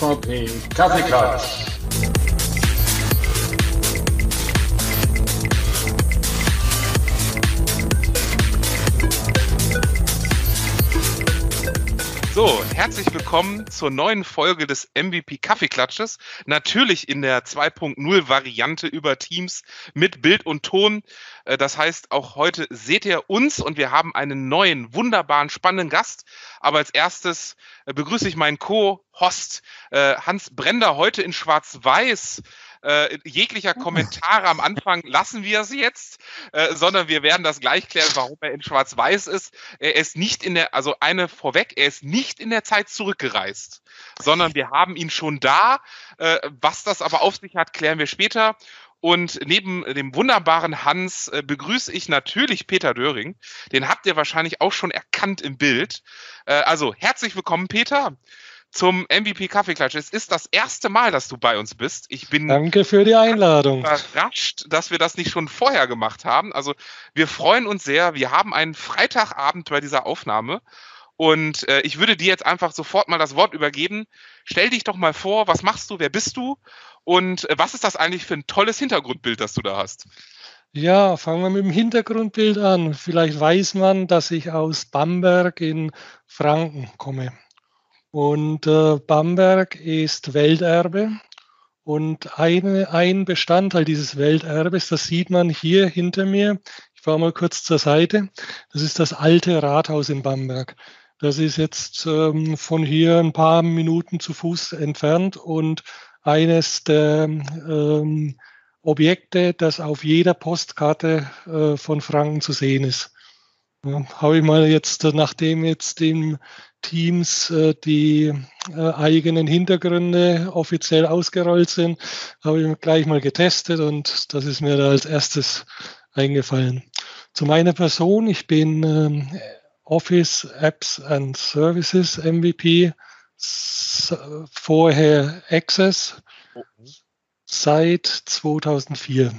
MVP Kaffeeklatsch. So, herzlich willkommen zur neuen Folge des MVP Kaffeeklatsches. Natürlich in der 2.0 Variante über Teams mit Bild und Ton. Äh, das heißt, auch heute seht ihr uns und wir haben einen neuen, wunderbaren, spannenden Gast. Aber als erstes äh, begrüße ich meinen Co-Host äh, Hans Brender heute in Schwarz-Weiß äh, jeglicher Kommentare am Anfang lassen wir es jetzt, äh, sondern wir werden das gleich klären, warum er in Schwarz-Weiß ist. Er ist nicht in der, also eine vorweg, er ist nicht in der Zeit zurückgereist, sondern wir haben ihn schon da. Äh, was das aber auf sich hat, klären wir später. Und neben dem wunderbaren Hans äh, begrüße ich natürlich Peter Döring. Den habt ihr wahrscheinlich auch schon erkannt im Bild. Äh, also herzlich willkommen, Peter zum MVP Kaffeeklatsch. Es ist das erste Mal, dass du bei uns bist. Ich bin Danke für die Einladung. Überrascht, dass wir das nicht schon vorher gemacht haben. Also wir freuen uns sehr. Wir haben einen Freitagabend bei dieser Aufnahme. Und äh, ich würde dir jetzt einfach sofort mal das Wort übergeben. Stell dich doch mal vor, was machst du, wer bist du und äh, was ist das eigentlich für ein tolles Hintergrundbild, das du da hast? Ja, fangen wir mit dem Hintergrundbild an. Vielleicht weiß man, dass ich aus Bamberg in Franken komme. Und äh, Bamberg ist Welterbe. Und eine, ein Bestandteil dieses Welterbes, das sieht man hier hinter mir. Ich fahre mal kurz zur Seite. Das ist das alte Rathaus in Bamberg. Das ist jetzt ähm, von hier ein paar Minuten zu Fuß entfernt und eines der ähm, Objekte, das auf jeder Postkarte äh, von Franken zu sehen ist. Ja, Habe ich mal jetzt, nachdem jetzt im Teams äh, die äh, eigenen Hintergründe offiziell ausgerollt sind, habe ich gleich mal getestet und das ist mir da als erstes eingefallen. Zu meiner Person, ich bin ähm, Office Apps and Services MVP, vorher Access seit 2004.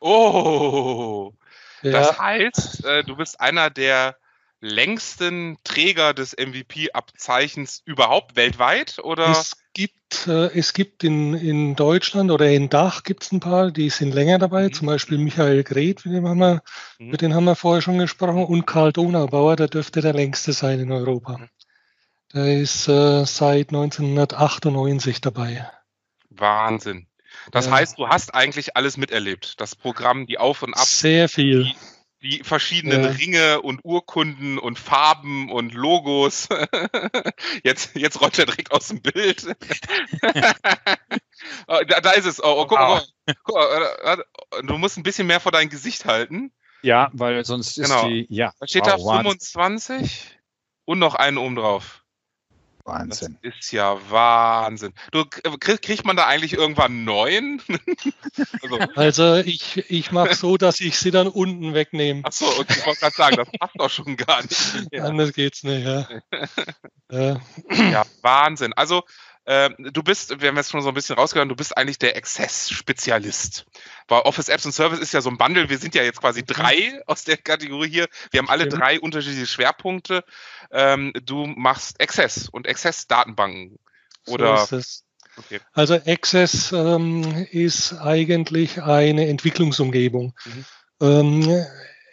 Oh, ja. das heißt, äh, du bist einer der längsten Träger des MVP-Abzeichens überhaupt weltweit? Oder? Es gibt, äh, es gibt in, in Deutschland oder in Dach gibt es ein paar, die sind länger dabei, mhm. zum Beispiel Michael Greth, mit dem, haben wir, mhm. mit dem haben wir vorher schon gesprochen, und Karl Donaubauer, der dürfte der längste sein in Europa. Mhm. Der ist äh, seit 1998 dabei. Wahnsinn. Das ja. heißt, du hast eigentlich alles miterlebt. Das Programm, die Auf und Ab. Sehr viel. Die, die verschiedenen ja. Ringe und Urkunden und Farben und Logos. jetzt, jetzt rollt er direkt aus dem Bild. Oh, da, da, ist es. Oh, oh, guck, wow. guck, du musst ein bisschen mehr vor dein Gesicht halten. Ja, weil sonst ist genau. die. Ja. Da steht wow, da 25 und noch einen oben drauf. Wahnsinn. Das ist ja Wahnsinn. Du, kriegt man da eigentlich irgendwann neun? also, also, ich, ich mache so, dass ich sie dann unten wegnehme. Achso, und ich wollte gerade sagen, das passt doch schon gar nicht. Ja. Anders geht's nicht, ja. ja. ja, Wahnsinn. Also, äh, du bist, wir haben jetzt schon so ein bisschen rausgehört, du bist eigentlich der Access-Spezialist. Weil Office Apps und Service ist ja so ein Bundle. Wir sind ja jetzt quasi mhm. drei aus der Kategorie hier. Wir haben alle drei unterschiedliche Schwerpunkte. Ähm, du machst Access und Access-Datenbanken. Oder? So okay. Also Access ähm, ist eigentlich eine Entwicklungsumgebung. Mhm. Ähm,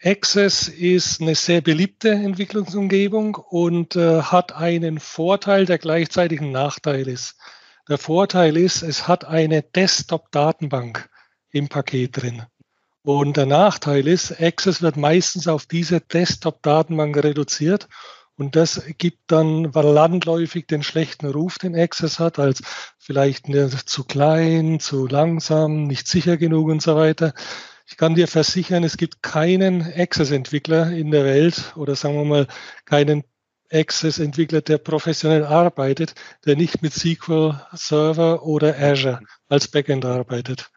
Access ist eine sehr beliebte Entwicklungsumgebung und äh, hat einen Vorteil, der gleichzeitig ein Nachteil ist. Der Vorteil ist, es hat eine Desktop-Datenbank im Paket drin. Und der Nachteil ist, Access wird meistens auf diese Desktop-Datenbank reduziert und das gibt dann landläufig den schlechten Ruf, den Access hat, als vielleicht zu klein, zu langsam, nicht sicher genug und so weiter. Ich kann dir versichern, es gibt keinen Access-Entwickler in der Welt oder sagen wir mal keinen Access-Entwickler, der professionell arbeitet, der nicht mit SQL Server oder Azure als Backend arbeitet.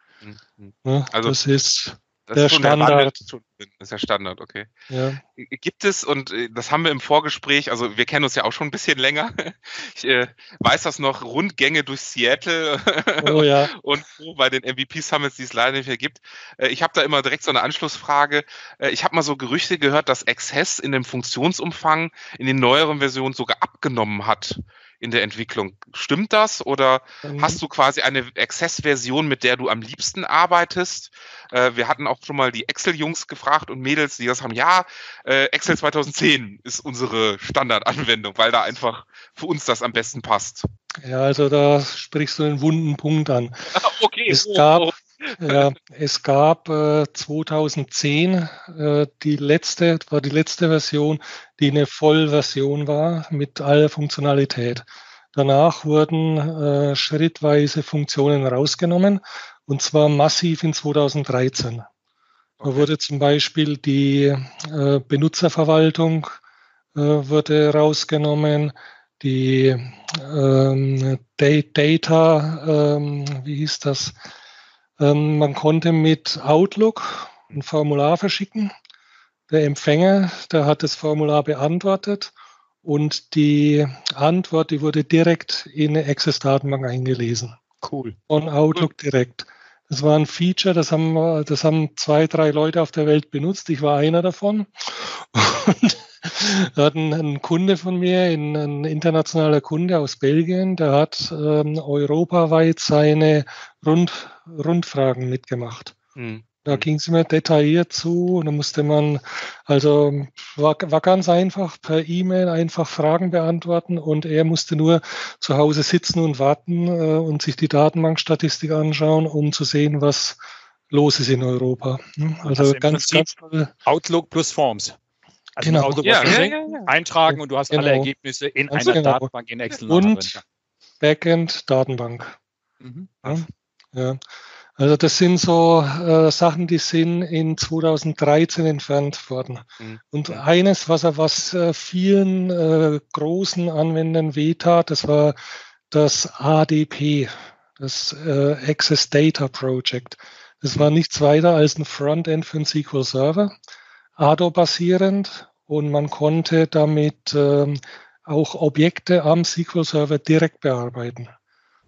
Mhm. also das ist das der ist Standard. Das ist ja Standard, okay. Ja. Gibt es, und äh, das haben wir im Vorgespräch, also wir kennen uns ja auch schon ein bisschen länger. Ich äh, weiß das noch, Rundgänge durch Seattle oh, ja. und bei den MVP Summits, die es leider nicht mehr gibt. Äh, ich habe da immer direkt so eine Anschlussfrage. Äh, ich habe mal so Gerüchte gehört, dass Access in dem Funktionsumfang in den neueren Versionen sogar abgenommen hat. In der Entwicklung. Stimmt das oder mhm. hast du quasi eine Access-Version, mit der du am liebsten arbeitest? Äh, wir hatten auch schon mal die Excel-Jungs gefragt und Mädels, die das haben, ja, äh, Excel 2010 ist unsere Standardanwendung, weil da einfach für uns das am besten passt. Ja, also da sprichst du einen wunden Punkt an. okay. Es gab, oh, ja, es gab äh, 2010 äh, die letzte, war die letzte Version, die eine Vollversion war mit aller Funktionalität. Danach wurden äh, schrittweise Funktionen rausgenommen und zwar massiv in 2013. Da wurde zum Beispiel die äh, Benutzerverwaltung äh, wurde rausgenommen, die ähm, Data, ähm, wie hieß das? Ähm, man konnte mit Outlook ein Formular verschicken. Der Empfänger, der hat das Formular beantwortet und die Antwort, die wurde direkt in eine Access-Datenbank eingelesen. Cool. Von Outlook direkt. Das war ein Feature, das haben, das haben zwei, drei Leute auf der Welt benutzt. Ich war einer davon. Und da hat ein, ein, Kunde von mir, ein, internationaler Kunde aus Belgien, der hat ähm, europaweit seine Rund, Rundfragen mitgemacht. Mhm. Da ging es immer detailliert zu und da musste man, also war, war ganz einfach per E-Mail einfach Fragen beantworten und er musste nur zu Hause sitzen und warten äh, und sich die Datenbankstatistik anschauen, um zu sehen, was los ist in Europa. Hm, also, also ganz, ganz toll. Outlook plus Forms. Also genau. Outlook ja, ja, ja, eintragen und du hast genau. alle Ergebnisse in ganz einer genau. Datenbank in Excel. Und Backend Datenbank. Mhm. Ja. Also das sind so äh, Sachen, die sind in 2013 entfernt worden. Mhm. Und eines, was, was äh, vielen äh, großen Anwendern wehtat, das war das ADP, das äh, Access Data Project. Das war nichts weiter als ein Frontend für einen SQL Server, ADO-basierend und man konnte damit ähm, auch Objekte am SQL Server direkt bearbeiten.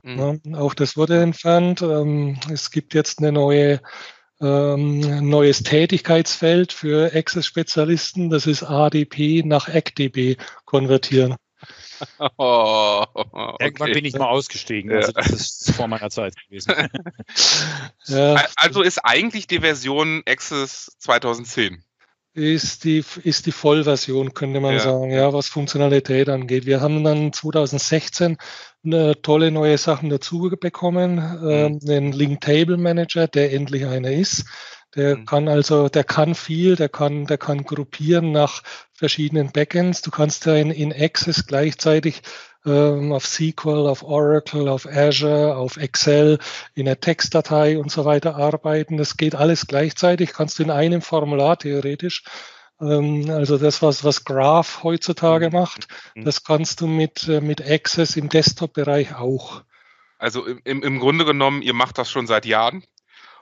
Mhm. Ja, auch das wurde entfernt. Ähm, es gibt jetzt eine neue ähm, neues Tätigkeitsfeld für Access-Spezialisten. Das ist ADP nach ACDB konvertieren. Oh, okay. Irgendwann bin ich mal ausgestiegen. Also das ist vor meiner Zeit gewesen. ja. Also ist eigentlich die Version Access 2010 ist die, ist die Vollversion, könnte man ja. sagen, ja, was Funktionalität angeht. Wir haben dann 2016 eine tolle neue Sachen dazu bekommen, mhm. äh, den Link Table Manager, der endlich einer ist. Der mhm. kann also, der kann viel, der kann, der kann gruppieren nach verschiedenen Backends. Du kannst ja in, in Access gleichzeitig ähm, auf SQL, auf Oracle, auf Azure, auf Excel, in der Textdatei und so weiter arbeiten. Das geht alles gleichzeitig, kannst du in einem Formular theoretisch. Ähm, also das, was, was Graph heutzutage mhm. macht, mhm. das kannst du mit, äh, mit Access im Desktop-Bereich auch. Also im, im Grunde genommen, ihr macht das schon seit Jahren.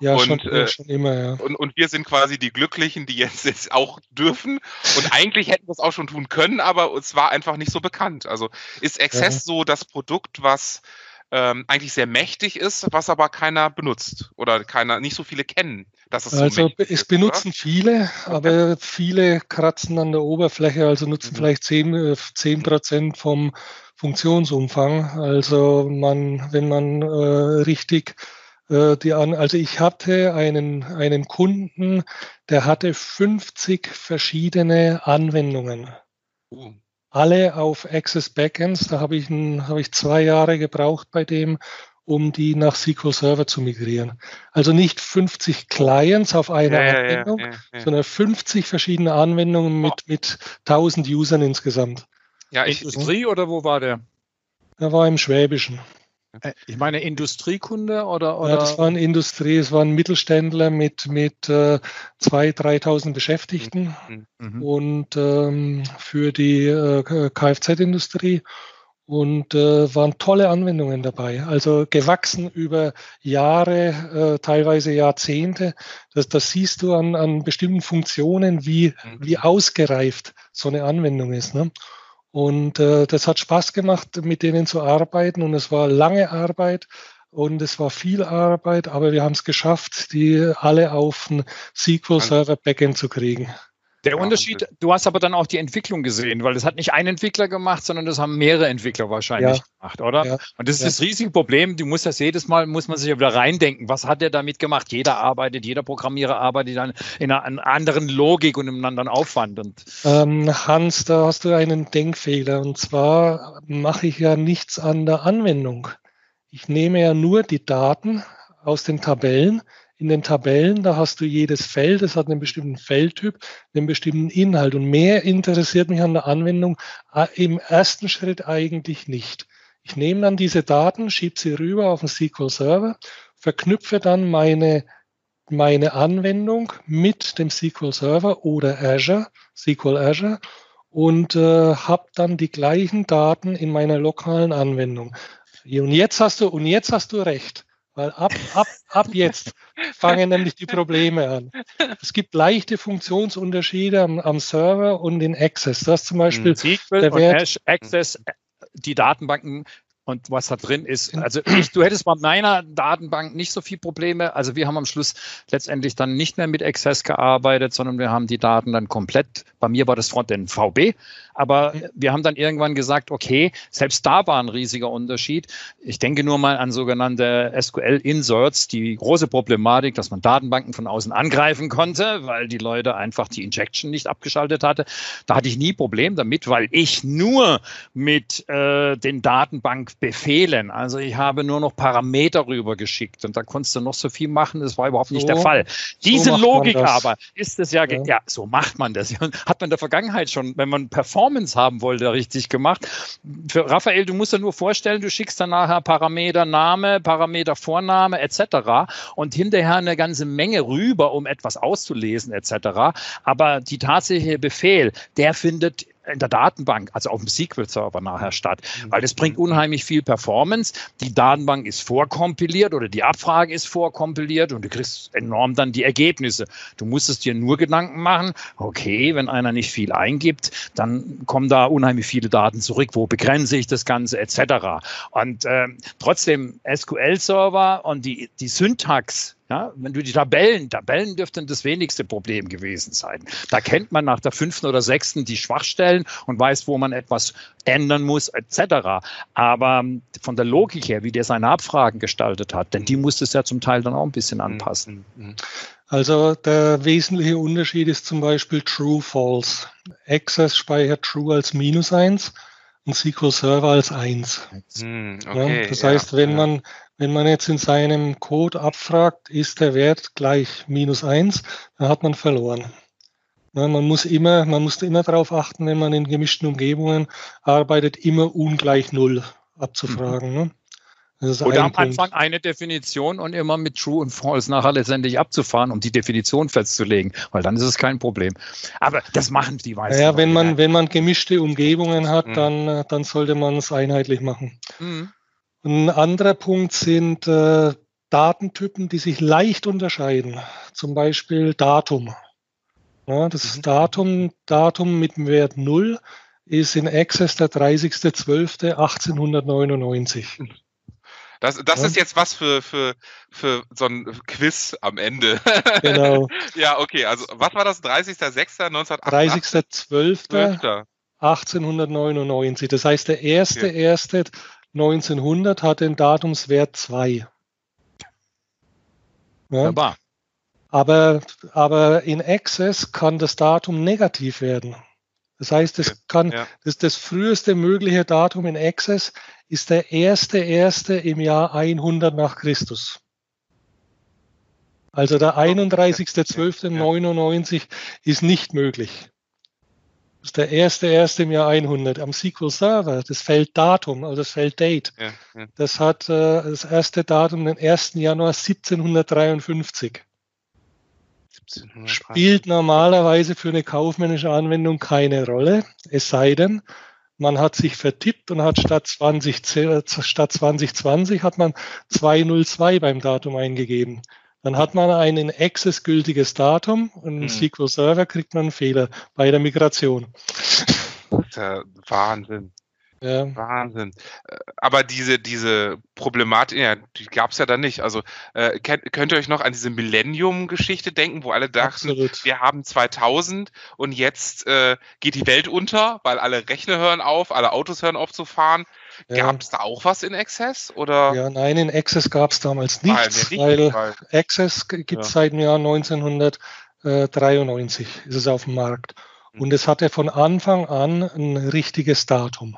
Ja, und, schon, äh, schon immer, ja. Und, und wir sind quasi die Glücklichen, die jetzt, jetzt auch dürfen. Und eigentlich hätten wir es auch schon tun können, aber es war einfach nicht so bekannt. Also ist Access ja. so das Produkt, was ähm, eigentlich sehr mächtig ist, was aber keiner benutzt oder keiner, nicht so viele kennen. Dass es also so es benutzen oder? viele, aber okay. viele kratzen an der Oberfläche, also nutzen mhm. vielleicht 10, 10 äh, Prozent vom Funktionsumfang. Also man, wenn man äh, richtig äh, die an, also ich hatte einen, einen Kunden, der hatte 50 verschiedene Anwendungen. Uh. Alle auf Access Backends. Da habe ich, ein, habe ich zwei Jahre gebraucht bei dem, um die nach SQL Server zu migrieren. Also nicht 50 Clients auf einer ja, Anwendung, ja, ja, sondern 50 verschiedene Anwendungen mit, mit 1000 Usern insgesamt. Ja, Industrie oder wo war der? Er war im Schwäbischen. Äh, ich meine Industriekunde oder, oder? Ja, das war eine Industrie, es war ein Mittelständler mit, mit äh, 2.000, 3.000 Beschäftigten mhm. mhm. und ähm, für die äh, Kfz-Industrie und äh, waren tolle Anwendungen dabei. Also gewachsen über Jahre, äh, teilweise Jahrzehnte. Das, das siehst du an, an bestimmten Funktionen, wie, mhm. wie ausgereift so eine Anwendung ist. Ne? Und äh, das hat Spaß gemacht, mit denen zu arbeiten. Und es war lange Arbeit und es war viel Arbeit, aber wir haben es geschafft, die alle auf ein SQL Server Backend zu kriegen. Der Unterschied, du hast aber dann auch die Entwicklung gesehen, weil das hat nicht ein Entwickler gemacht, sondern das haben mehrere Entwickler wahrscheinlich ja. gemacht, oder? Ja. Und das ist ja. das riesige Problem. Du musst das jedes Mal, muss man sich ja wieder reindenken. Was hat er damit gemacht? Jeder arbeitet, jeder Programmierer arbeitet dann in einer anderen Logik und in einem anderen Aufwand. Und ähm, Hans, da hast du einen Denkfehler. Und zwar mache ich ja nichts an der Anwendung. Ich nehme ja nur die Daten aus den Tabellen. In den Tabellen, da hast du jedes Feld, es hat einen bestimmten Feldtyp, einen bestimmten Inhalt. Und mehr interessiert mich an der Anwendung äh, im ersten Schritt eigentlich nicht. Ich nehme dann diese Daten, schiebe sie rüber auf den SQL Server, verknüpfe dann meine, meine Anwendung mit dem SQL Server oder Azure, SQL Azure und äh, habe dann die gleichen Daten in meiner lokalen Anwendung. Und jetzt hast du, und jetzt hast du recht. Weil ab, ab, ab jetzt fangen nämlich die Probleme an. Es gibt leichte Funktionsunterschiede am, am Server und in Access. Das zum Beispiel SQL der Wert, Access, die Datenbanken und was da drin ist. Also ich, du hättest bei meiner Datenbank nicht so viel Probleme. Also wir haben am Schluss letztendlich dann nicht mehr mit Access gearbeitet, sondern wir haben die Daten dann komplett, bei mir war das Frontend VB, aber wir haben dann irgendwann gesagt, okay, selbst da war ein riesiger Unterschied. Ich denke nur mal an sogenannte SQL-Inserts, die große Problematik, dass man Datenbanken von außen angreifen konnte, weil die Leute einfach die Injection nicht abgeschaltet hatte. Da hatte ich nie Problem damit, weil ich nur mit äh, den Datenbankbefehlen, also ich habe nur noch Parameter rübergeschickt und da konntest du noch so viel machen, das war überhaupt nicht so, der Fall. Diese so Logik aber ist es ja, ja, ja, so macht man das. Hat man in der Vergangenheit schon, wenn man Performance Performance haben wollte, richtig gemacht. Für Raphael, du musst dir nur vorstellen, du schickst dann nachher Parameter Name, Parameter Vorname etc. und hinterher eine ganze Menge rüber, um etwas auszulesen etc. Aber die tatsächliche Befehl, der findet in der Datenbank, also auf dem SQL-Server nachher statt, mhm. weil das bringt unheimlich viel Performance. Die Datenbank ist vorkompiliert oder die Abfrage ist vorkompiliert und du kriegst enorm dann die Ergebnisse. Du musstest dir nur Gedanken machen, okay, wenn einer nicht viel eingibt, dann kommen da unheimlich viele Daten zurück. Wo begrenze ich das Ganze etc. Und äh, trotzdem SQL-Server und die, die Syntax ja, wenn du die Tabellen, Tabellen dürften das wenigste Problem gewesen sein. Da kennt man nach der fünften oder sechsten die Schwachstellen und weiß, wo man etwas ändern muss, etc. Aber von der Logik her, wie der seine Abfragen gestaltet hat, denn die musste es ja zum Teil dann auch ein bisschen anpassen. Mhm, mhm. Also der wesentliche Unterschied ist zum Beispiel True False. Access speichert True als minus eins und SQL Server als eins. Hm, okay, ja, das heißt, wenn ja. man wenn man jetzt in seinem Code abfragt, ist der Wert gleich minus eins, dann hat man verloren. Ja, man muss immer, man muss immer darauf achten, wenn man in gemischten Umgebungen arbeitet, immer ungleich null abzufragen. Mhm. Ne? Oder am Punkt. Anfang eine Definition und immer mit True und False nachher letztendlich abzufahren, um die Definition festzulegen, weil dann ist es kein Problem. Aber das machen die meisten. Ja, wenn man, wenn man gemischte Umgebungen hat, mhm. dann, dann sollte man es einheitlich machen. Mhm. Ein anderer Punkt sind äh, Datentypen, die sich leicht unterscheiden. Zum Beispiel Datum. Ja, das mhm. Datum, Datum mit dem Wert 0 ist in Access der 30.12.1899. Das, das ja. ist jetzt was für, für, für so ein Quiz am Ende. Genau. ja, okay. Also, was war das? 30.06.1988? 30.12.1899. Das heißt, der erste, okay. erste 1900 hat den Datumswert 2. Ja? Aber, aber in Access kann das Datum negativ werden. Das heißt, es kann, ja. das, das früheste mögliche Datum in Access ist der erste erste im Jahr 100 nach Christus. Also der 31.12.99 ist nicht möglich. Das ist der erste, erste im Jahr 100. Am SQL Server, das Feld Datum, also das Feld Date, ja, ja. das hat äh, das erste Datum den 1. Januar 1753. 1753. Spielt normalerweise für eine kaufmännische Anwendung keine Rolle, es sei denn, man hat sich vertippt und hat statt 20, statt 2020 hat man 202 beim Datum eingegeben. Dann hat man ein in Access gültiges Datum und im hm. SQL Server kriegt man einen Fehler bei der Migration. Ja Wahnsinn. Ja. Wahnsinn. Äh, aber diese, diese Problematik, ja, die gab es ja dann nicht. Also äh, könnt, könnt, ihr euch noch an diese Millennium-Geschichte denken, wo alle dachten, Absolut. wir haben 2000 und jetzt äh, geht die Welt unter, weil alle Rechner hören auf, alle Autos hören auf zu fahren. Ja. Gab es da auch was in Access? Oder? Ja, nein, in Access gab es damals nichts, weil, weil, weil Access gibt es ja. seit dem Jahr 1993, ist es auf dem Markt. Hm. Und es hatte von Anfang an ein richtiges Datum.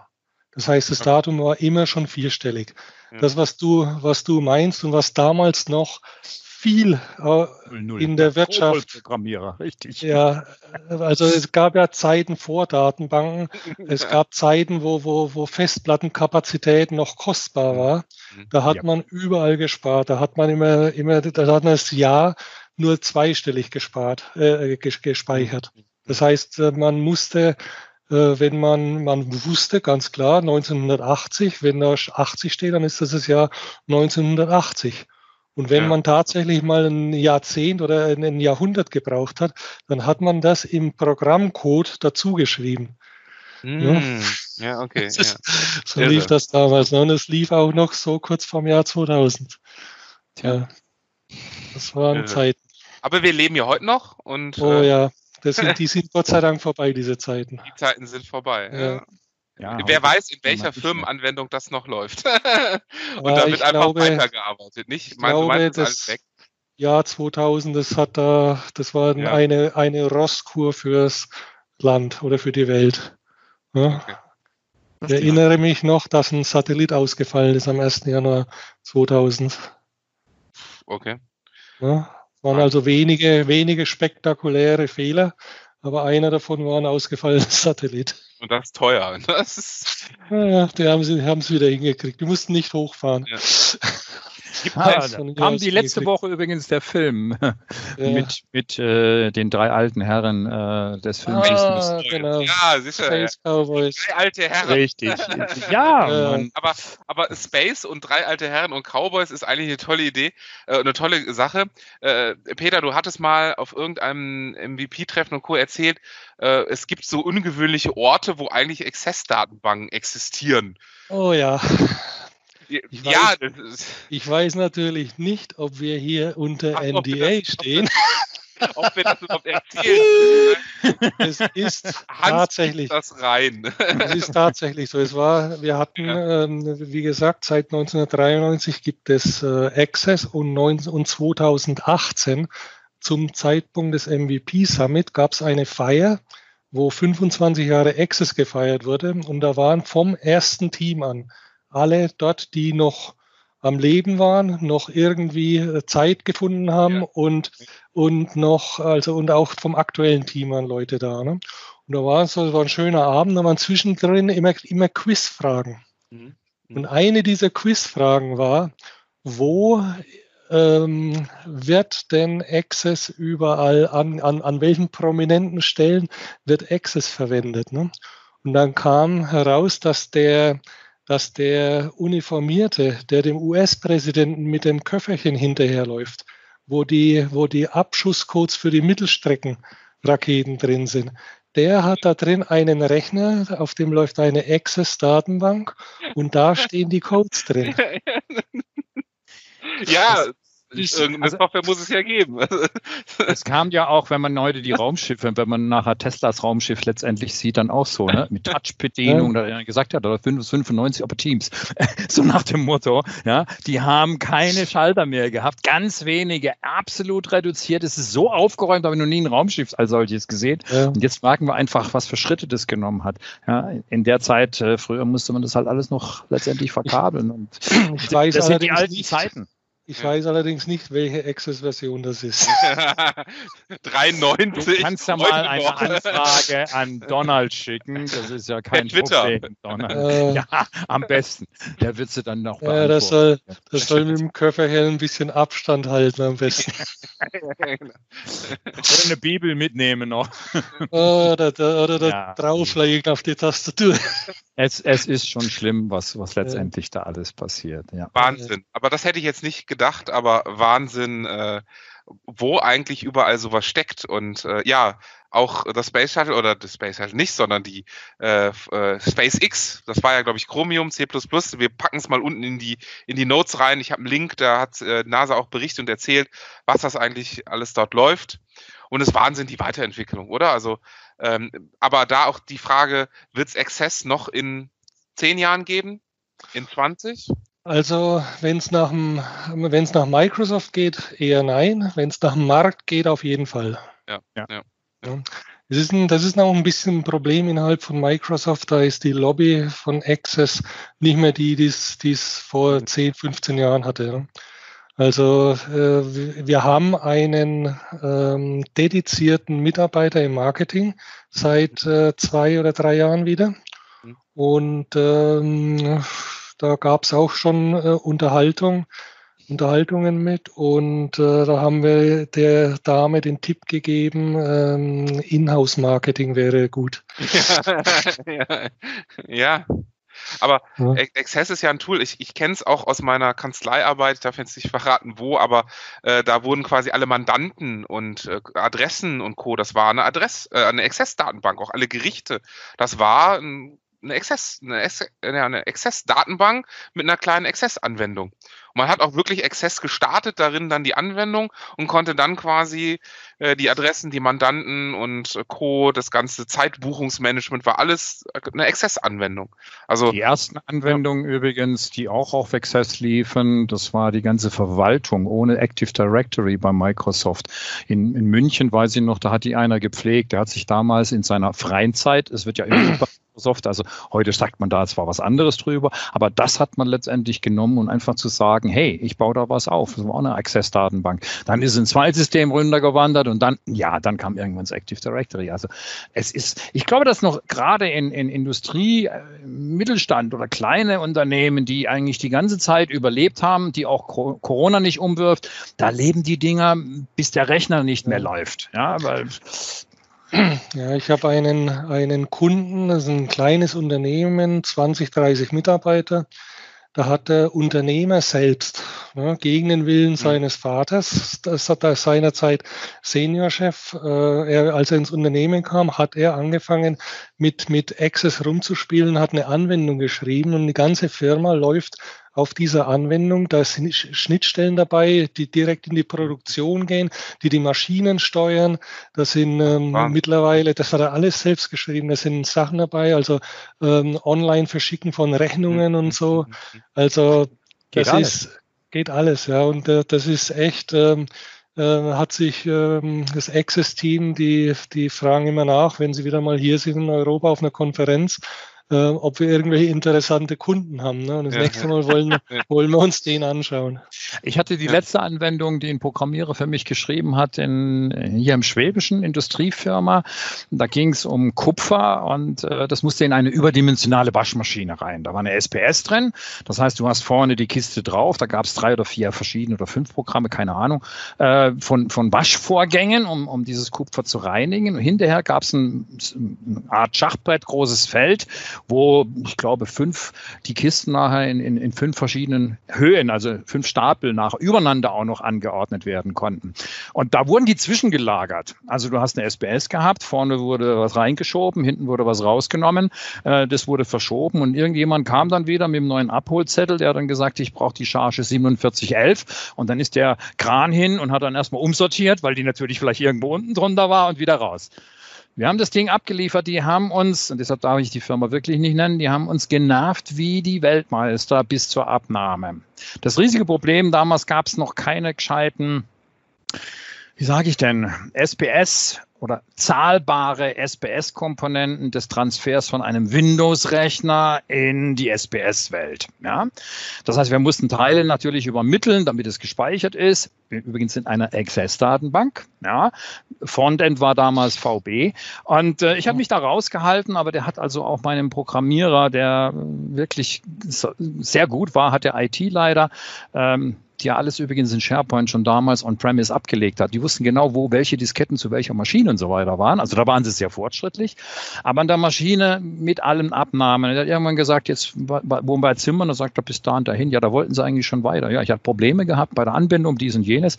Das heißt, das Datum war immer schon vierstellig. Ja. Das, was du, was du meinst und was damals noch viel äh, in der Wirtschaft. Programmierer, richtig. Ja, also es gab ja Zeiten vor Datenbanken. Es gab Zeiten, wo, wo, wo Festplattenkapazität noch kostbar war. Mhm. Da hat ja. man überall gespart. Da hat man immer, immer, da hat man das Jahr nur zweistellig gespart, äh, gespeichert. Mhm. Das heißt, äh, man musste äh, wenn man, man wusste ganz klar, 1980, wenn da 80 steht, dann ist das das Jahr 1980. Und wenn ja. man tatsächlich mal ein Jahrzehnt oder ein Jahrhundert gebraucht hat, dann hat man das im Programmcode dazugeschrieben. Mm, ja. ja, okay. Ist, ja. So lief das damals. Ne? Und es lief auch noch so kurz vom Jahr 2000. Tja, das waren Zeiten. Aber wir leben ja heute noch und. Oh äh, ja. Sind, die sind Gott sei Dank vorbei, diese Zeiten. Die Zeiten sind vorbei. Ja. Ja, Wer weiß, in welcher Firmenanwendung das noch läuft. Und da wird einfach glaube, weitergearbeitet, nicht? Ich meine, glaube, das Jahr 2000, das hat da, das war ja. eine, eine Rostkur fürs Land oder für die Welt. Ja. Okay. Ich erinnere mich noch, dass ein Satellit ausgefallen ist am 1. Januar 2000. Okay. Ja, waren also wenige, wenige spektakuläre Fehler, aber einer davon war ein ausgefallenes Satellit. Und das ist teuer. Das ist ja, die haben sie haben es wieder hingekriegt. Die mussten nicht hochfahren. Ja. Ah, kam die letzte Woche übrigens der Film ja. mit, mit äh, den drei alten Herren äh, des Films. Ah, genau. Ja, sicher. Space Cowboys. Drei alte Herren. Richtig. ja, äh, aber, aber Space und drei alte Herren und Cowboys ist eigentlich eine tolle Idee, äh, eine tolle Sache. Äh, Peter, du hattest mal auf irgendeinem MVP-Treffen und Co. erzählt, äh, es gibt so ungewöhnliche Orte, wo eigentlich Access-Datenbanken existieren. Oh ja. Ich ja, weiß, ich weiß natürlich nicht, ob wir hier unter Ach, NDA stehen. ob wir das überhaupt erzählen. es ist Hans tatsächlich das rein. es ist tatsächlich so. Es war, wir hatten, ja. ähm, wie gesagt, seit 1993 gibt es äh, Access und, 19, und 2018 zum Zeitpunkt des MVP Summit gab es eine Feier, wo 25 Jahre Access gefeiert wurde und da waren vom ersten Team an alle dort, die noch am Leben waren, noch irgendwie äh, Zeit gefunden haben ja. und, und noch, also und auch vom aktuellen Team waren Leute da. Ne? Und da war es so, war ein schöner Abend, da waren zwischendrin immer, immer Quizfragen. Mhm. Mhm. Und eine dieser Quizfragen war, wo ähm, wird denn Access überall an, an, an welchen prominenten Stellen wird Access verwendet? Ne? Und dann kam heraus, dass der dass der Uniformierte, der dem US-Präsidenten mit dem Köfferchen hinterherläuft, wo die, wo die Abschusscodes für die Mittelstreckenraketen drin sind, der hat da drin einen Rechner, auf dem läuft eine Access-Datenbank und da stehen die Codes drin. Ja, Irgendeine also, Software muss es ja geben. es kam ja auch, wenn man heute die Raumschiffe, wenn man nachher Teslas Raumschiff letztendlich sieht, dann auch so, ne? mit Touch-Bedienung, ja. da gesagt hat, oder 95 Upper Teams, so nach dem Motto, ja, die haben keine Schalter mehr gehabt, ganz wenige, absolut reduziert, es ist so aufgeräumt, habe ich noch nie ein Raumschiff als solches gesehen. Ja. Und jetzt merken wir einfach, was für Schritte das genommen hat. Ja, in der Zeit, äh, früher musste man das halt alles noch letztendlich verkabeln und ich weiß das sind die alten nicht. Zeiten. Ich weiß allerdings nicht, welche Access-Version das ist. 93. Du kannst ja mal eine Anfrage an Donald schicken. Das ist ja kein Problem, Donald. Äh, ja, am besten. Der wird sie dann noch Ja, das soll, das soll mit dem Köfferchen ein bisschen Abstand halten am besten. Oder eine Bibel mitnehmen noch. Oder, oder ja. drauflegen auf die Tastatur. Es, es ist schon schlimm, was, was letztendlich ja. da alles passiert. Ja. Wahnsinn. Aber das hätte ich jetzt nicht gedacht, aber Wahnsinn, äh, wo eigentlich überall sowas steckt. Und äh, ja, auch das Space Shuttle oder das Space Shuttle nicht, sondern die äh, äh, SpaceX, das war ja, glaube ich, Chromium, C++. Wir packen es mal unten in die, in die Notes rein. Ich habe einen Link, da hat äh, NASA auch berichtet und erzählt, was das eigentlich alles dort läuft. Und es Wahnsinn, die Weiterentwicklung, oder? Also, ähm, aber da auch die Frage, wird es Access noch in zehn Jahren geben? In 20? Also wenn es nach, nach Microsoft geht, eher nein. Wenn es nach dem Markt geht, auf jeden Fall. Ja, ja. ja. ja. Das ist, ein, das ist noch ein bisschen ein Problem innerhalb von Microsoft. Da ist die Lobby von Access nicht mehr die, die es vor 10, 15 Jahren hatte. Also äh, wir haben einen ähm, dedizierten Mitarbeiter im Marketing seit äh, zwei oder drei Jahren wieder. Mhm. Und ähm, da gab es auch schon äh, Unterhaltung, Unterhaltungen mit und äh, da haben wir der Dame den Tipp gegeben, ähm, Inhouse-Marketing wäre gut. ja, ja. Aber ja. Access ist ja ein Tool. Ich, ich kenne es auch aus meiner Kanzleiarbeit. Ich darf jetzt nicht verraten, wo, aber äh, da wurden quasi alle Mandanten und äh, Adressen und Co. Das war eine Adress, äh, eine Access-Datenbank, auch alle Gerichte. Das war ein eine Access, eine, eine Access-Datenbank mit einer kleinen Access-Anwendung. Und man hat auch wirklich Access gestartet, darin dann die Anwendung und konnte dann quasi äh, die Adressen, die Mandanten und äh, Co., das ganze Zeitbuchungsmanagement war alles eine Access-Anwendung. Also die ersten Anwendungen ja. übrigens, die auch auf Access liefen, das war die ganze Verwaltung ohne Active Directory bei Microsoft. In, in München weiß ich noch, da hat die einer gepflegt. Der hat sich damals in seiner freien Zeit, es wird ja immer Microsoft. Also heute sagt man da zwar was anderes drüber, aber das hat man letztendlich genommen und einfach zu sagen, hey, ich baue da was auf. Das war auch eine Access-Datenbank. Dann ist ein File-System runtergewandert und dann, ja, dann kam irgendwann das Active Directory. Also es ist, ich glaube, dass noch gerade in, in Industrie, äh, Mittelstand oder kleine Unternehmen, die eigentlich die ganze Zeit überlebt haben, die auch Corona nicht umwirft, da leben die Dinger, bis der Rechner nicht mehr läuft. Ja, weil ja, ich habe einen, einen Kunden, das ist ein kleines Unternehmen, 20, 30 Mitarbeiter. Da hat der Unternehmer selbst ne, gegen den Willen mhm. seines Vaters, das hat er seinerzeit Seniorchef, äh, er, als er ins Unternehmen kam, hat er angefangen mit, mit Access rumzuspielen, hat eine Anwendung geschrieben und die ganze Firma läuft auf dieser Anwendung. Da sind Schnittstellen dabei, die direkt in die Produktion gehen, die die Maschinen steuern. Da sind ähm, wow. mittlerweile, das hat er alles selbst geschrieben, da sind Sachen dabei, also ähm, online verschicken von Rechnungen und so. Also geht das alles. ist geht alles, ja. Und äh, das ist echt. Ähm, äh, hat sich ähm, das Access-Team, die, die fragen immer nach, wenn sie wieder mal hier sind in Europa auf einer Konferenz, äh, ob wir irgendwelche interessante Kunden haben. Ne? Und das ja, nächste Mal wollen, wollen wir uns den anschauen. Ich hatte die letzte Anwendung, die ein Programmierer für mich geschrieben hat, in, hier im Schwäbischen Industriefirma. Da ging es um Kupfer und äh, das musste in eine überdimensionale Waschmaschine rein. Da war eine SPS drin. Das heißt, du hast vorne die Kiste drauf. Da gab es drei oder vier verschiedene oder fünf Programme, keine Ahnung, äh, von, von Waschvorgängen, um, um dieses Kupfer zu reinigen. Und hinterher gab es ein, eine Art Schachbrett, großes Feld, wo ich glaube fünf, die Kisten nachher in, in, in fünf verschiedenen Höhen, also fünf Stapel nach übereinander auch noch angeordnet werden konnten. Und da wurden die zwischengelagert. Also du hast eine SBS gehabt, vorne wurde was reingeschoben, hinten wurde was rausgenommen, äh, das wurde verschoben und irgendjemand kam dann wieder mit dem neuen Abholzettel, der hat dann gesagt, ich brauche die Charge 4711 und dann ist der Kran hin und hat dann erstmal umsortiert, weil die natürlich vielleicht irgendwo unten drunter war und wieder raus. Wir haben das Ding abgeliefert, die haben uns, und deshalb darf ich die Firma wirklich nicht nennen, die haben uns genervt wie die Weltmeister bis zur Abnahme. Das riesige Problem, damals gab es noch keine gescheiten, wie sage ich denn, SPS oder zahlbare SPS-Komponenten des Transfers von einem Windows-Rechner in die SPS-Welt. Ja? Das heißt, wir mussten Teile natürlich übermitteln, damit es gespeichert ist. Übrigens in einer Access-Datenbank. Ja? Frontend war damals VB. Und äh, ich habe mich da rausgehalten, aber der hat also auch meinem Programmierer, der wirklich sehr gut war, hat der IT-Leiter, ähm, die ja alles übrigens in SharePoint schon damals on-premise abgelegt hat. Die wussten genau, wo welche Disketten zu welcher Maschine und so weiter waren. Also da waren sie sehr fortschrittlich. Aber an der Maschine mit allen Abnahmen. Er hat irgendwann gesagt, jetzt wohnen wir bei Zimmern, da sagt er bis da und dahin. Ja, da wollten sie eigentlich schon weiter. Ja, ich hatte Probleme gehabt bei der Anbindung, dies und jenes.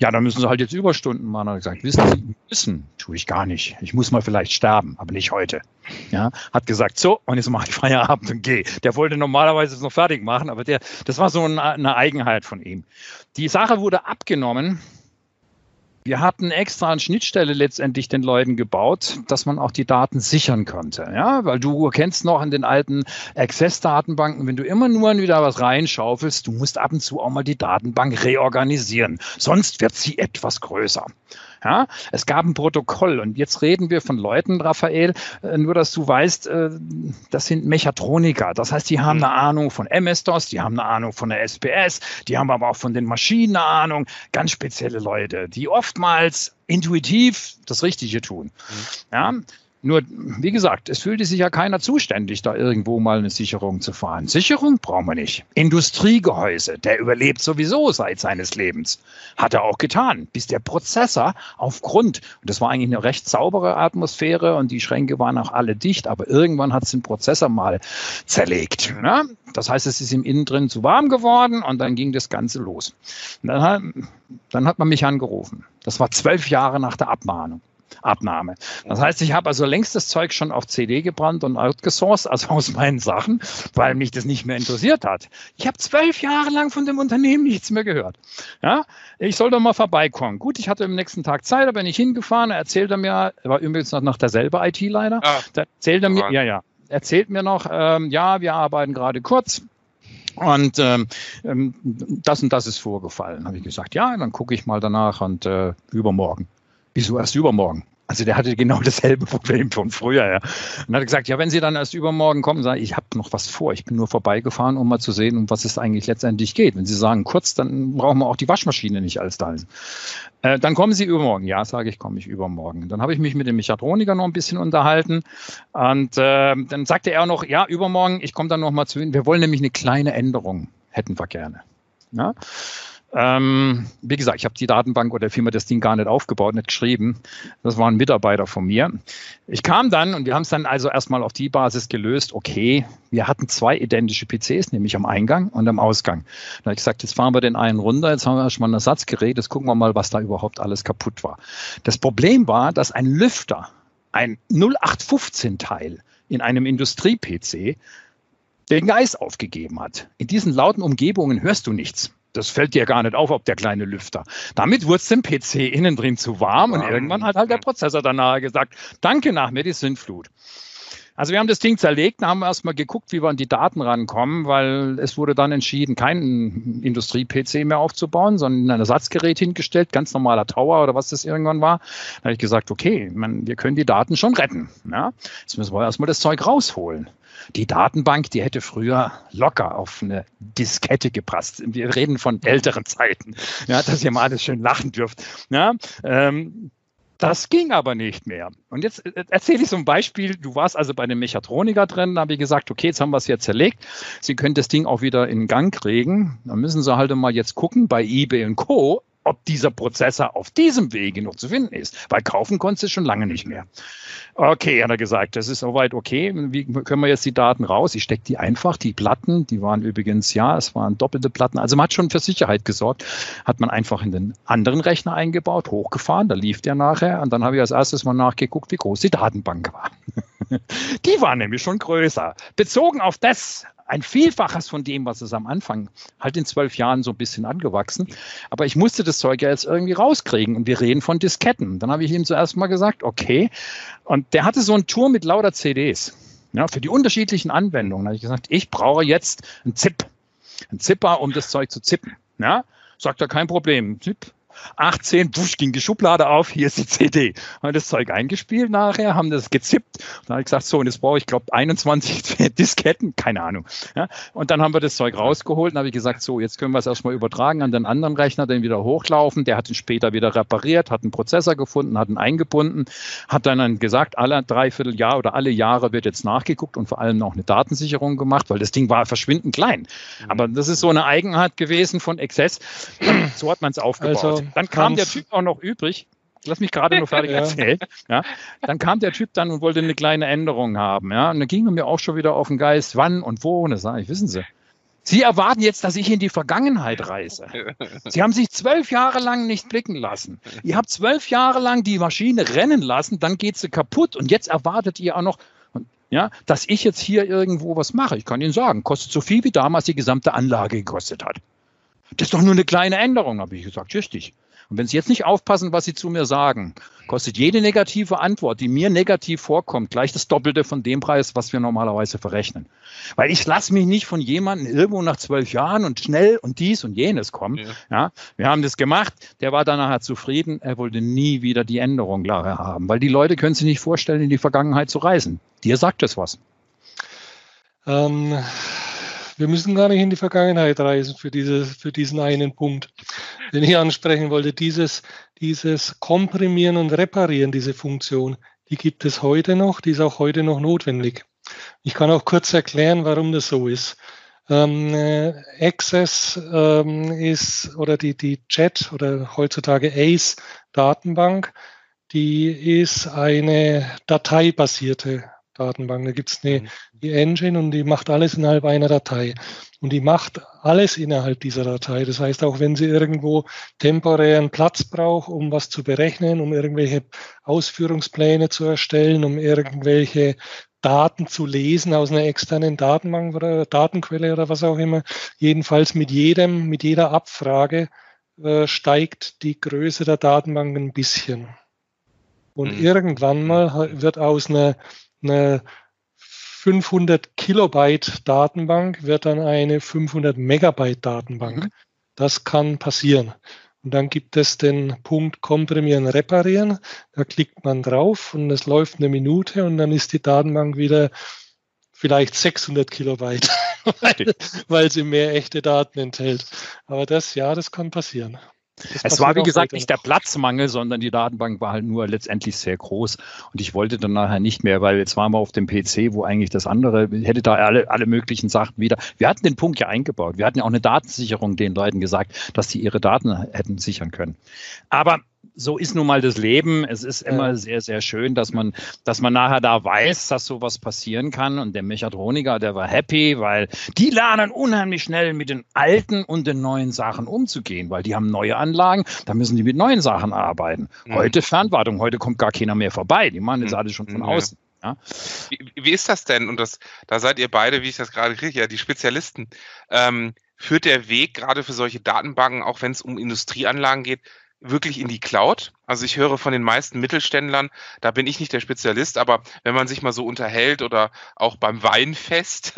Ja, da müssen sie halt jetzt Überstunden machen. Er hat gesagt, wissen Sie, müssen, tue ich gar nicht. Ich muss mal vielleicht sterben, aber nicht heute. Ja, hat gesagt, so, und jetzt mache ich Feierabend und gehe. Der wollte normalerweise es noch fertig machen, aber der, das war so eine Eigenheit von ihm. Die Sache wurde abgenommen. Wir hatten extra eine Schnittstelle letztendlich den Leuten gebaut, dass man auch die Daten sichern konnte. Ja, weil du kennst noch an den alten Access-Datenbanken, wenn du immer nur wieder was reinschaufelst, du musst ab und zu auch mal die Datenbank reorganisieren. Sonst wird sie etwas größer. Ja, es gab ein Protokoll und jetzt reden wir von Leuten, Raphael, äh, nur dass du weißt, äh, das sind Mechatroniker. Das heißt, die haben eine Ahnung von MS-DOS, die haben eine Ahnung von der SPS, die haben aber auch von den Maschinen eine Ahnung. Ganz spezielle Leute, die oftmals intuitiv das Richtige tun. Ja, nur, wie gesagt, es fühlte sich ja keiner zuständig, da irgendwo mal eine Sicherung zu fahren. Sicherung brauchen wir nicht. Industriegehäuse, der überlebt sowieso seit seines Lebens. Hat er auch getan, bis der Prozessor aufgrund, und das war eigentlich eine recht saubere Atmosphäre und die Schränke waren auch alle dicht, aber irgendwann hat es den Prozessor mal zerlegt. Ne? Das heißt, es ist im Innen drin zu warm geworden und dann ging das Ganze los. Dann dann hat man mich angerufen. Das war zwölf Jahre nach der Abmahnung. Abnahme. Das heißt, ich habe also längst das Zeug schon auf CD gebrannt und outgesourced, also aus meinen Sachen, weil mich das nicht mehr interessiert hat. Ich habe zwölf Jahre lang von dem Unternehmen nichts mehr gehört. Ja, ich soll doch mal vorbeikommen. Gut, ich hatte am nächsten Tag Zeit, da bin ich hingefahren, er erzählte mir, er war übrigens noch, noch derselbe IT-Leiter, ah, da erzählte er mir, ja, ja, erzählt mir noch, ähm, ja, wir arbeiten gerade kurz. Und ähm, ähm das und das ist vorgefallen. Habe ich gesagt, ja, dann gucke ich mal danach und äh, übermorgen. Wieso erst übermorgen? Also der hatte genau dasselbe Problem von früher. Ja. Und hat gesagt, ja, wenn Sie dann erst übermorgen kommen, sage ich, ich habe noch was vor. Ich bin nur vorbeigefahren, um mal zu sehen, um was es eigentlich letztendlich geht. Wenn Sie sagen kurz, dann brauchen wir auch die Waschmaschine nicht alles da. Äh, dann kommen Sie übermorgen. Ja, sage ich, komme ich übermorgen. Dann habe ich mich mit dem Mechatroniker noch ein bisschen unterhalten. Und äh, dann sagte er noch, ja, übermorgen, ich komme dann noch mal zu Ihnen. Wir wollen nämlich eine kleine Änderung, hätten wir gerne. Ja? Ähm, wie gesagt, ich habe die Datenbank oder vielmehr das Ding gar nicht aufgebaut, nicht geschrieben. Das war ein Mitarbeiter von mir. Ich kam dann und wir haben es dann also erstmal auf die Basis gelöst. Okay, wir hatten zwei identische PCs, nämlich am Eingang und am Ausgang. Da habe ich gesagt, jetzt fahren wir den einen runter, jetzt haben wir erstmal ein Ersatzgerät, jetzt gucken wir mal, was da überhaupt alles kaputt war. Das Problem war, dass ein Lüfter, ein 0815-Teil in einem Industrie-PC, den Geist aufgegeben hat. In diesen lauten Umgebungen hörst du nichts. Das fällt dir gar nicht auf, ob der kleine Lüfter. Damit wurde es dem PC innen drin zu warm und irgendwann hat halt der Prozessor danach gesagt, danke nach mir die Sintflut. Also wir haben das Ding zerlegt und haben erstmal geguckt, wie wir an die Daten rankommen, weil es wurde dann entschieden, keinen Industrie-PC mehr aufzubauen, sondern ein Ersatzgerät hingestellt, ganz normaler Tower oder was das irgendwann war. Da habe ich gesagt, okay, man, wir können die Daten schon retten. Ja? Jetzt müssen wir erstmal das Zeug rausholen. Die Datenbank, die hätte früher locker auf eine Diskette gepasst. Wir reden von älteren Zeiten, ja, dass ihr mal alles schön lachen dürft. Ja, ähm, das ging aber nicht mehr. Und jetzt äh, erzähle ich so ein Beispiel. Du warst also bei einem Mechatroniker drin, da habe ich gesagt, okay, jetzt haben wir es hier zerlegt. Sie können das Ding auch wieder in Gang kriegen. Dann müssen Sie halt mal jetzt gucken bei eBay und Co ob dieser Prozessor auf diesem Wege noch zu finden ist. Weil kaufen konntest du schon lange nicht mehr. Okay, hat er gesagt, das ist soweit okay. Wie können wir jetzt die Daten raus? Ich stecke die einfach, die Platten, die waren übrigens, ja, es waren doppelte Platten. Also man hat schon für Sicherheit gesorgt. Hat man einfach in den anderen Rechner eingebaut, hochgefahren, da lief der nachher. Und dann habe ich als erstes mal nachgeguckt, wie groß die Datenbank war. die war nämlich schon größer. Bezogen auf das ein Vielfaches von dem, was es am Anfang halt in zwölf Jahren so ein bisschen angewachsen. Aber ich musste das Zeug ja jetzt irgendwie rauskriegen und wir reden von Disketten. Dann habe ich ihm zuerst mal gesagt, okay. Und der hatte so ein Tour mit lauter CDs. Ja, für die unterschiedlichen Anwendungen. Da habe ich gesagt, ich brauche jetzt ein ZIP. Ein Zipper, um das Zeug zu zippen. Ja, sagt er, kein Problem. ZIP, 18, wusch, ging die Schublade auf, hier ist die CD. Haben das Zeug eingespielt nachher, haben das gezippt. Und dann habe ich gesagt, so, und jetzt brauche ich, glaube 21 Disketten, keine Ahnung. Ja, und dann haben wir das Zeug rausgeholt und habe ich gesagt, so, jetzt können wir es erstmal übertragen an den anderen Rechner, den wieder hochlaufen. Der hat ihn später wieder repariert, hat einen Prozessor gefunden, hat ihn eingebunden, hat dann, gesagt, alle dreiviertel Jahr oder alle Jahre wird jetzt nachgeguckt und vor allem noch eine Datensicherung gemacht, weil das Ding war verschwindend klein. Mhm. Aber das ist so eine Eigenart gewesen von Access. So hat man es aufgebaut. Also, dann kam der Typ auch noch übrig. Lass mich gerade nur fertig erzählen. Ja. Dann kam der Typ dann und wollte eine kleine Änderung haben. Ja. Und dann ging er mir auch schon wieder auf den Geist, wann und wo. Und das sage ich, wissen Sie, Sie erwarten jetzt, dass ich in die Vergangenheit reise. Sie haben sich zwölf Jahre lang nicht blicken lassen. Ihr habt zwölf Jahre lang die Maschine rennen lassen, dann geht sie kaputt und jetzt erwartet ihr auch noch, ja, dass ich jetzt hier irgendwo was mache. Ich kann Ihnen sagen, kostet so viel, wie damals die gesamte Anlage gekostet hat. Das ist doch nur eine kleine Änderung, habe ich gesagt. Richtig. Und wenn Sie jetzt nicht aufpassen, was Sie zu mir sagen, kostet jede negative Antwort, die mir negativ vorkommt, gleich das Doppelte von dem Preis, was wir normalerweise verrechnen. Weil ich lasse mich nicht von jemandem irgendwo nach zwölf Jahren und schnell und dies und jenes kommen. Ja. ja. wir haben das gemacht, der war dann nachher zufrieden, er wollte nie wieder die Änderung klar haben, weil die Leute können sich nicht vorstellen, in die Vergangenheit zu reisen. Dir sagt es was. Ähm, wir müssen gar nicht in die Vergangenheit reisen für, diese, für diesen einen Punkt, den ich ansprechen wollte. Dieses, dieses Komprimieren und Reparieren, diese Funktion, die gibt es heute noch, die ist auch heute noch notwendig. Ich kann auch kurz erklären, warum das so ist. Ähm, äh, Access ähm, ist oder die, die Chat oder heutzutage ACE Datenbank, die ist eine dateibasierte Datenbank. Da gibt es eine mhm. die Engine und die macht alles innerhalb einer Datei. Und die macht alles innerhalb dieser Datei. Das heißt, auch wenn sie irgendwo temporären Platz braucht, um was zu berechnen, um irgendwelche Ausführungspläne zu erstellen, um irgendwelche Daten zu lesen aus einer externen Datenbank oder Datenquelle oder was auch immer. Jedenfalls mit jedem, mit jeder Abfrage äh, steigt die Größe der Datenbank ein bisschen. Und mhm. irgendwann mal wird aus einer eine 500 Kilobyte Datenbank wird dann eine 500 Megabyte Datenbank. Mhm. Das kann passieren. Und dann gibt es den Punkt Komprimieren, Reparieren. Da klickt man drauf und es läuft eine Minute und dann ist die Datenbank wieder vielleicht 600 Kilobyte, weil sie mehr echte Daten enthält. Aber das, ja, das kann passieren. Es war, wie gesagt, nicht der Platzmangel, sondern die Datenbank war halt nur letztendlich sehr groß. Und ich wollte dann nachher nicht mehr, weil jetzt waren wir auf dem PC, wo eigentlich das andere, hätte da alle, alle möglichen Sachen wieder. Wir hatten den Punkt ja eingebaut. Wir hatten ja auch eine Datensicherung den Leuten gesagt, dass sie ihre Daten hätten sichern können. Aber so ist nun mal das Leben. Es ist immer sehr, sehr schön, dass man, dass man nachher da weiß, dass sowas passieren kann. Und der Mechatroniker, der war happy, weil die lernen unheimlich schnell mit den alten und den neuen Sachen umzugehen, weil die haben neue Anlagen, da müssen die mit neuen Sachen arbeiten. Mhm. Heute Fernwartung, heute kommt gar keiner mehr vorbei. Die machen das mhm. alles schon von mhm. außen. Ja. Wie, wie, ist das denn? Und das, da seid ihr beide, wie ich das gerade kriege, ja, die Spezialisten. Ähm, führt der Weg gerade für solche Datenbanken, auch wenn es um Industrieanlagen geht, wirklich in die Cloud. Also ich höre von den meisten Mittelständlern, da bin ich nicht der Spezialist, aber wenn man sich mal so unterhält oder auch beim Weinfest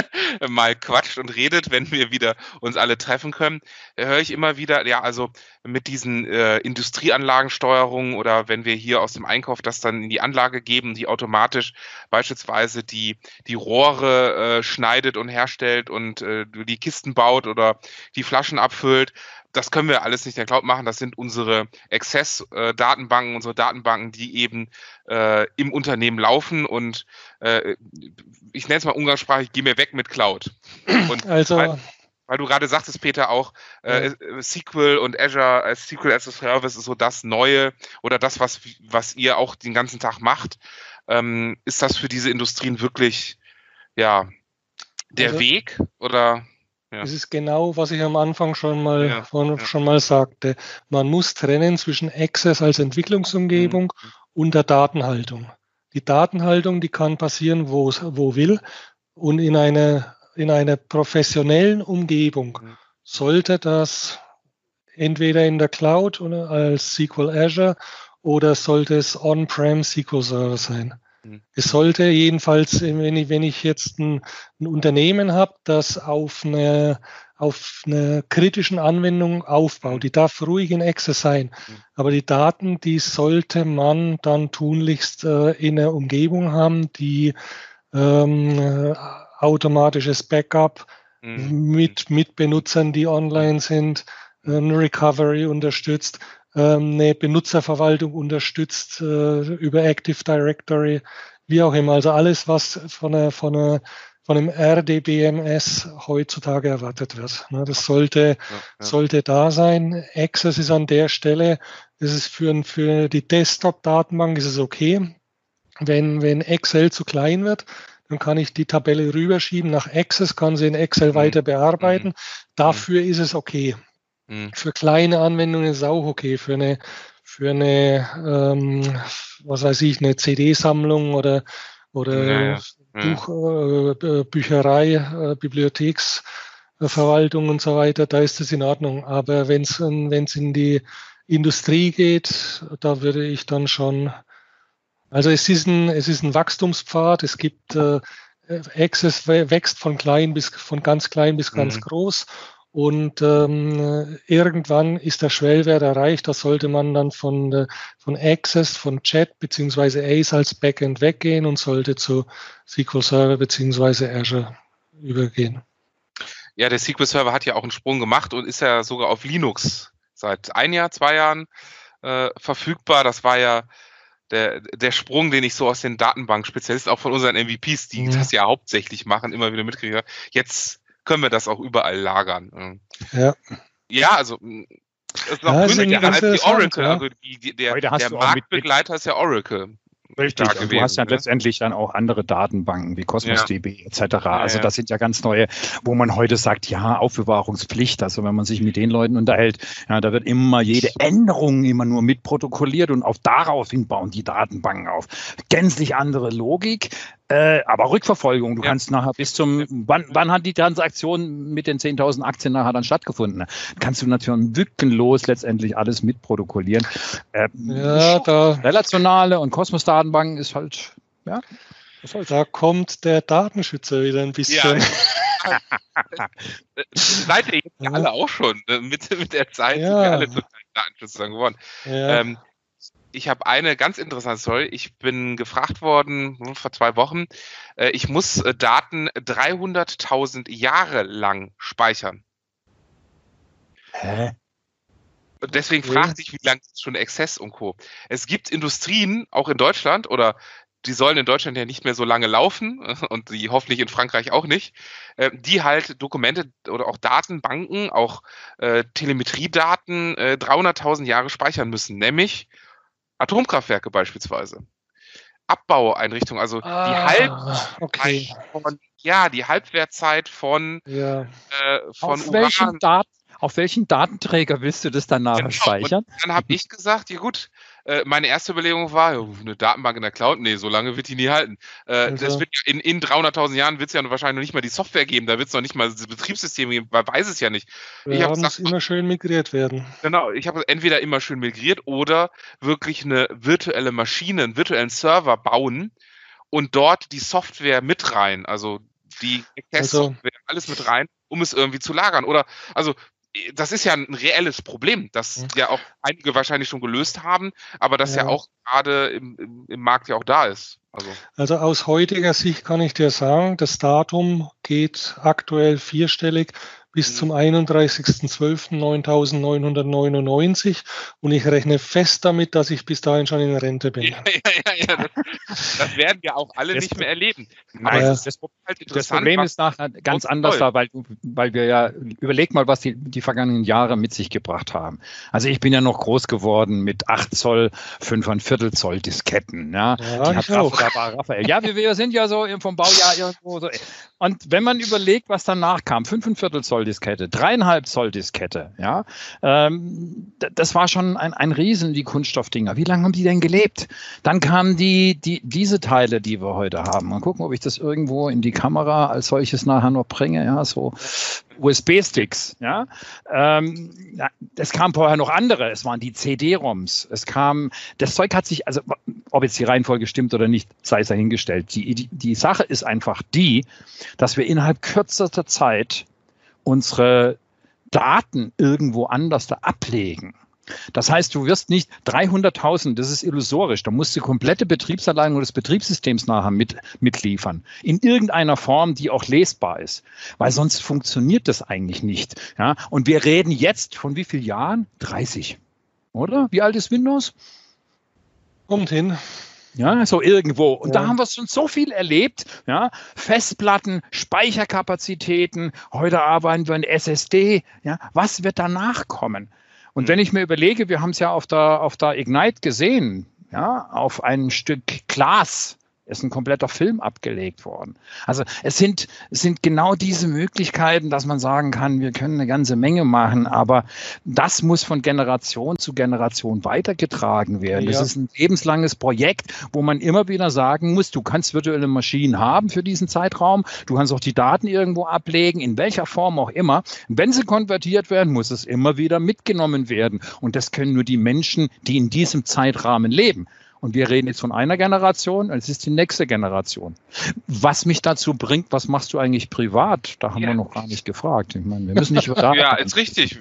mal quatscht und redet, wenn wir wieder uns alle treffen können, höre ich immer wieder, ja, also mit diesen äh, Industrieanlagensteuerungen oder wenn wir hier aus dem Einkauf das dann in die Anlage geben, die automatisch beispielsweise die, die Rohre äh, schneidet und herstellt und äh, die Kisten baut oder die Flaschen abfüllt, das können wir alles nicht in der Cloud machen. Das sind unsere Access-Datenbanken, unsere Datenbanken, die eben äh, im Unternehmen laufen. Und äh, ich nenne es mal umgangssprachlich, geh mir weg mit Cloud. Und also, weil, weil du gerade sagtest, Peter, auch äh, ja. SQL und Azure als SQL as a Service ist so das Neue oder das, was, was ihr auch den ganzen Tag macht. Ähm, ist das für diese Industrien wirklich ja der also, Weg oder? Ja. Das ist genau, was ich am Anfang schon mal, ja, von, ja. schon mal sagte. Man muss trennen zwischen Access als Entwicklungsumgebung mhm. und der Datenhaltung. Die Datenhaltung, die kann passieren, wo es, wo will. Und in einer, in einer professionellen Umgebung mhm. sollte das entweder in der Cloud oder als SQL Azure oder sollte es On-Prem SQL Server sein. Mhm. Es sollte jedenfalls, wenn ich, wenn ich jetzt ein, ein Unternehmen habe, das auf eine, auf einer kritischen Anwendung aufbaut. Die darf ruhig in Access sein, aber die Daten, die sollte man dann tunlichst äh, in einer Umgebung haben, die ähm, äh, automatisches Backup mhm. mit, mit Benutzern, die online sind, eine Recovery unterstützt, ähm, eine Benutzerverwaltung unterstützt äh, über Active Directory, wie auch immer. Also alles, was von, einer, von, einer, von einem RDBMS heutzutage erwartet wird. Ne, das sollte, ja, ja. sollte da sein. Access ist an der Stelle, das ist für, für die Desktop-Datenbank ist es okay. Wenn, wenn Excel zu klein wird, dann kann ich die Tabelle rüberschieben nach Access, kann sie in Excel mhm. weiter bearbeiten. Mhm. Dafür ist es okay. Mhm. Für kleine Anwendungen ist es auch okay. Für eine, für eine ähm, was weiß ich, eine CD-Sammlung oder, oder ja, ja. Buch, äh, Bücherei, äh, Bibliotheksverwaltung und so weiter, da ist das in Ordnung. Aber wenn es in die Industrie geht, da würde ich dann schon also es ist ein, es ist ein Wachstumspfad. Es gibt äh, Access wächst von klein bis von ganz klein bis ganz mhm. groß. Und ähm, irgendwann ist der Schwellwert erreicht. Da sollte man dann von, von Access, von Chat beziehungsweise Ace als Backend weggehen und sollte zu SQL Server beziehungsweise Azure übergehen. Ja, der SQL Server hat ja auch einen Sprung gemacht und ist ja sogar auf Linux seit ein Jahr, zwei Jahren äh, verfügbar. Das war ja der, der Sprung, den ich so aus den Datenbank-Spezialisten, auch von unseren MVPs, die mhm. das ja hauptsächlich machen, immer wieder mitkriege. Jetzt können wir das auch überall lagern. Ja. Ja, also es ist auch ja, günstiger als die Oracle. Ja. Also die, die, der, der Marktbegleiter ist ja Oracle. Richtig, und du hast ja ne? letztendlich dann auch andere Datenbanken wie Cosmos ja. DB etc. Ja, also das sind ja ganz neue, wo man heute sagt, ja, Aufbewahrungspflicht. Also wenn man sich mit den Leuten unterhält, ja, da wird immer jede Änderung immer nur mitprotokolliert und auch daraufhin bauen die Datenbanken auf. Gänzlich andere Logik. Äh, aber Rückverfolgung, du ja. kannst nachher bis zum, wann, wann hat die Transaktion mit den 10.000 Aktien nachher dann stattgefunden? Kannst du natürlich wückenlos letztendlich alles mitprotokollieren. Äh, ja, da. Relationale und Kosmos-Datenbanken ist halt, ja. Halt da kommt der Datenschützer wieder ein bisschen. Ja. Seid ihr jetzt ja alle auch schon. Ne? Mit, mit der Zeit ja. sind wir alle total Datenschützer geworden. Ja. Ähm, ich habe eine ganz interessante Story. Ich bin gefragt worden hm, vor zwei Wochen, äh, ich muss äh, Daten 300.000 Jahre lang speichern. Hä? Deswegen okay. fragt sich, wie lange ist schon Access und Co. Es gibt Industrien, auch in Deutschland, oder die sollen in Deutschland ja nicht mehr so lange laufen und die hoffentlich in Frankreich auch nicht, äh, die halt Dokumente oder auch Datenbanken, auch äh, Telemetriedaten äh, 300.000 Jahre speichern müssen, nämlich Atomkraftwerke beispielsweise. Abbaueinrichtungen, also ah, die Halb okay. von, ja, die Halbwertzeit von, ja. äh, von Auf Uran. Daten auf welchen Datenträger willst du das dann nachher genau. speichern? Und dann habe ich gesagt, ja gut, äh, meine erste Überlegung war, eine Datenbank in der Cloud, nee, so lange wird die nie halten. Äh, also. das wird in, in 300.000 Jahren wird es ja wahrscheinlich noch nicht mal die Software geben, da wird es noch nicht mal das Betriebssystem geben, man weiß es ja nicht. Wir haben es immer schön migriert werden. Genau, ich habe entweder immer schön migriert oder wirklich eine virtuelle Maschine, einen virtuellen Server bauen und dort die Software mit rein, also die Testsoftware, also, alles mit rein, um es irgendwie zu lagern. Oder also das ist ja ein reelles Problem, das ja auch einige wahrscheinlich schon gelöst haben, aber das ja, ja auch gerade im, im, im, Markt ja auch da ist. Also. also aus heutiger Sicht kann ich dir sagen, das Datum geht aktuell vierstellig bis zum 31.12.9999 und ich rechne fest damit, dass ich bis dahin schon in Rente bin. Ja, ja, ja, ja das, das, werden wir auch alle das, nicht mehr erleben. Aber das, das, halt das Problem ist nachher ganz anders da, weil, weil wir ja, überleg mal, was die, die vergangenen Jahre mit sich gebracht haben. Also ich bin ja noch groß geworden mit 8 Zoll, 5,25 Zoll Disketten. Ja, ja, die hat Raphael. ja wir, wir sind ja so vom Baujahr irgendwo so. Und wenn man überlegt, was danach kam, 5,25 Zoll Diskette, dreieinhalb Zoll Diskette, ja, ähm, das war schon ein, ein Riesen, die Kunststoffdinger. Wie lange haben die denn gelebt? Dann kamen die, die, diese Teile, die wir heute haben. Mal gucken, ob ich das irgendwo in die Kamera als solches nachher noch bringe, ja, so USB-Sticks, ja. Ähm, ja. Es kam vorher noch andere, es waren die CD-ROMs, es kam, das Zeug hat sich, also ob jetzt die Reihenfolge stimmt oder nicht, sei es dahingestellt. Die, die, die Sache ist einfach die, dass wir innerhalb kürzester Zeit unsere Daten irgendwo anders da ablegen. Das heißt, du wirst nicht 300.000, das ist illusorisch, da musst du komplette Betriebsanleitung des Betriebssystems nachher mit, mitliefern. In irgendeiner Form, die auch lesbar ist. Weil sonst funktioniert das eigentlich nicht. Ja? Und wir reden jetzt von wie vielen Jahren? 30. Oder? Wie alt ist Windows? Kommt hin. Ja, so irgendwo. Und ja. da haben wir schon so viel erlebt. Ja, Festplatten, Speicherkapazitäten. Heute arbeiten wir in SSD. Ja, was wird danach kommen? Und wenn ich mir überlege, wir haben es ja auf der, auf der Ignite gesehen, ja, auf ein Stück Glas ist ein kompletter Film abgelegt worden. Also es sind, es sind genau diese Möglichkeiten, dass man sagen kann, wir können eine ganze Menge machen, aber das muss von Generation zu Generation weitergetragen werden. Ja. Das ist ein lebenslanges Projekt, wo man immer wieder sagen muss, du kannst virtuelle Maschinen haben für diesen Zeitraum, du kannst auch die Daten irgendwo ablegen, in welcher Form auch immer. Wenn sie konvertiert werden, muss es immer wieder mitgenommen werden. Und das können nur die Menschen, die in diesem Zeitrahmen leben. Und wir reden jetzt von einer Generation, es ist die nächste Generation. Was mich dazu bringt, was machst du eigentlich privat? Da haben ja. wir noch gar nicht gefragt. Ich meine, wir müssen nicht über Ja, ist richtig.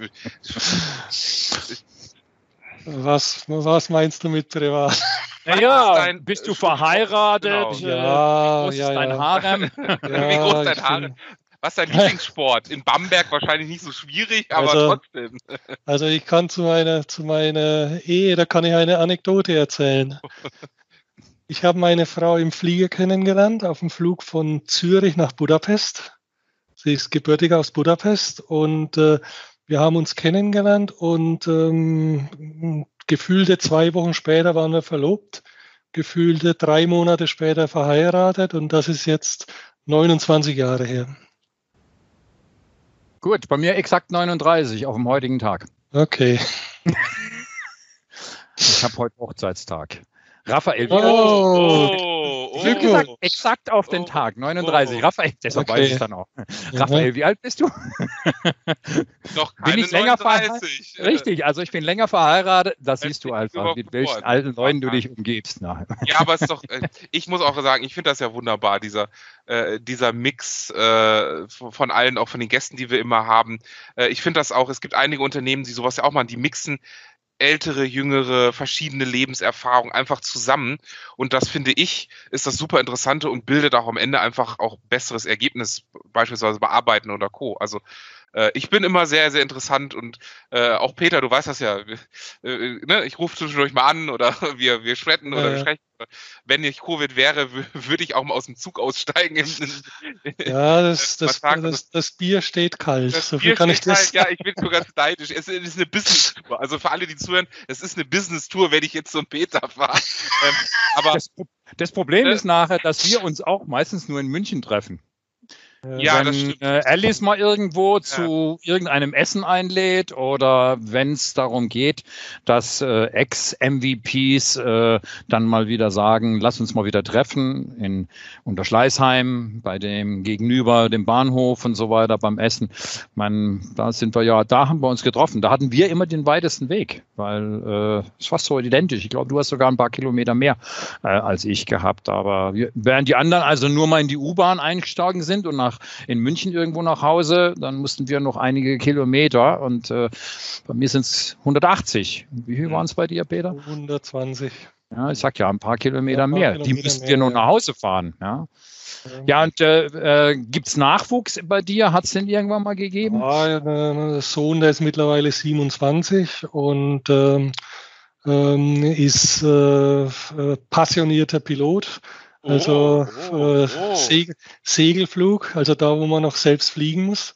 Was, was meinst du mit privat? Naja, bist du verheiratet? Genau. Ja, wie groß ja, ist dein ja. Harem? Ja, wie groß ist dein Harem? Was ist dein Lieblingssport? In Bamberg wahrscheinlich nicht so schwierig, aber Also- trotzdem. Also ich kann zu meiner, zu meiner Ehe, da kann ich eine Anekdote erzählen. Ich habe meine Frau im Flieger kennengelernt, auf dem Flug von Zürich nach Budapest. Sie ist gebürtig aus Budapest und äh, wir haben uns kennengelernt und ähm, gefühlte zwei Wochen später waren wir verlobt, gefühlte drei Monate später verheiratet und das ist jetzt 29 Jahre her. Gut, bei mir exakt 39 auf dem heutigen Tag. Okay. Ich habe heute Hochzeitstag. Raphael, wie Oh. Oh, du? Glückwunsch. Exakt, auf den Oh. Tag, 39. Oh. Raphael, deshalb Okay. weiß ich dann auch. Raphael, wie alt bist du? Noch Bin keine ich länger 39. Richtig, also ich bin länger verheiratet. Das siehst du einfach, mit Glückwunsch. welchen alten Leuten du dich umgibst. Na. Ja, aber es ist doch, äh, ich muss auch sagen, ich finde das ja wunderbar, dieser, äh, dieser Mix äh, von von allen, auch von den Gästen, die wir immer haben. Äh, ich finde das auch, es gibt einige Unternehmen, die sowas ja auch machen, die mixen ältere, jüngere, verschiedene Lebenserfahrungen einfach zusammen. Und das finde ich, ist das super Interessante und bildet auch am Ende einfach auch besseres Ergebnis, beispielsweise bei Arbeiten oder Co. Also äh, ich bin immer sehr, sehr interessant und äh, auch Peter, du weißt das ja, äh, ne? ich rufe zwischendurch mal an oder wir, wir schretten oder Ja, wir ja. sprechen. Wenn ich Covid wäre, wü- würde ich auch mal aus dem Zug aussteigen. Ja, das, Man das, sagt, das, das Bier steht kalt. Das so viel Bier kann ich steht das halt, ja, ich bin so ganz neidisch. Es ist eine Business-Tour. Also für alle, die zuhören, es ist eine Business-Tour, wenn ich jetzt zum Peter fahre. Ähm, aber Das, das Problem Äh. ist nachher, dass wir uns auch meistens nur in München treffen. Ja, das wenn äh, Alice mal irgendwo zu irgendeinem Essen einlädt oder wenn es darum geht, dass äh, Ex-MVPs äh, dann mal wieder sagen, lass uns mal wieder treffen in Unterschleißheim, bei dem gegenüber dem Bahnhof und so weiter beim Essen. Man, da sind wir ja, da haben wir uns getroffen. Da hatten wir immer den weitesten Weg, weil äh, es ist fast so identisch. Ich glaube, du hast sogar ein paar Kilometer mehr äh, als ich gehabt. Aber wir, während die anderen also nur mal in die U-Bahn eingestiegen sind und nach in München irgendwo nach Hause, dann mussten wir noch einige Kilometer und äh, bei mir sind es 180. Wie viel waren es bei dir, Peter? 120. Ja, ich sag ja, ein paar Kilometer Ja, ein paar mehr. Die Kilometer müssten mehr, wir noch ja. nach Hause fahren. Ja, ja und äh, äh, gibt es Nachwuchs bei dir? Hat es den irgendwann mal gegeben? Ja, der Sohn, der ist mittlerweile 27 und ähm, ähm, ist äh, äh, passionierter Pilot. Also Oh, oh, äh, oh. Segel, Segelflug, also da, wo man noch selbst fliegen muss.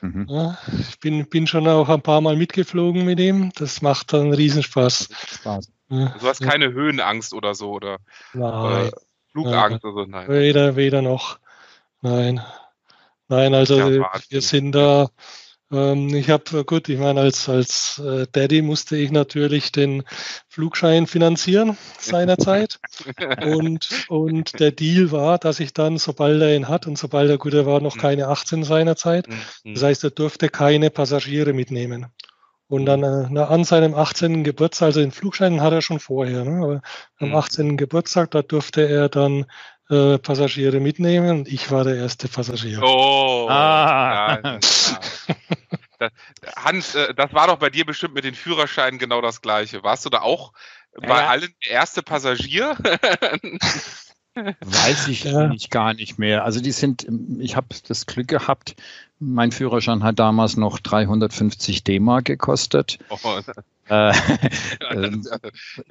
Mhm. Ja, ich bin, bin schon auch ein paar Mal mitgeflogen mit ihm. Das macht dann Riesenspaß. Spaß. Ja, du hast keine Höhenangst oder so oder Nein, äh, Flugangst oder so. Nein. weder, weder noch. Nein. Nein, also Ja, wir sind da, ich habe, gut, ich meine, als, als äh, Daddy musste ich natürlich den Flugschein finanzieren seinerzeit. und, und der Deal war, dass ich dann, sobald er ihn hat und sobald er, gut, er war noch Mhm. keine 18 seinerzeit, Mhm. das heißt, er durfte keine Passagiere mitnehmen. Und dann äh, an seinem 18. Geburtstag, also den Flugschein hat er schon vorher, ne? aber am Mhm. 18. Geburtstag, da durfte er dann äh, Passagiere mitnehmen und ich war der erste Passagier. Oh. Ah. Das- Hans, äh, das war doch bei dir bestimmt mit den Führerscheinen genau das Gleiche. Warst du da auch bei Ja. allen der erste Passagier? Weiß ich Ja. nicht gar nicht mehr. Also die sind, ich habe das Glück gehabt, mein Führerschein hat damals noch 350 D-Mark gekostet. oh, Äh, ähm,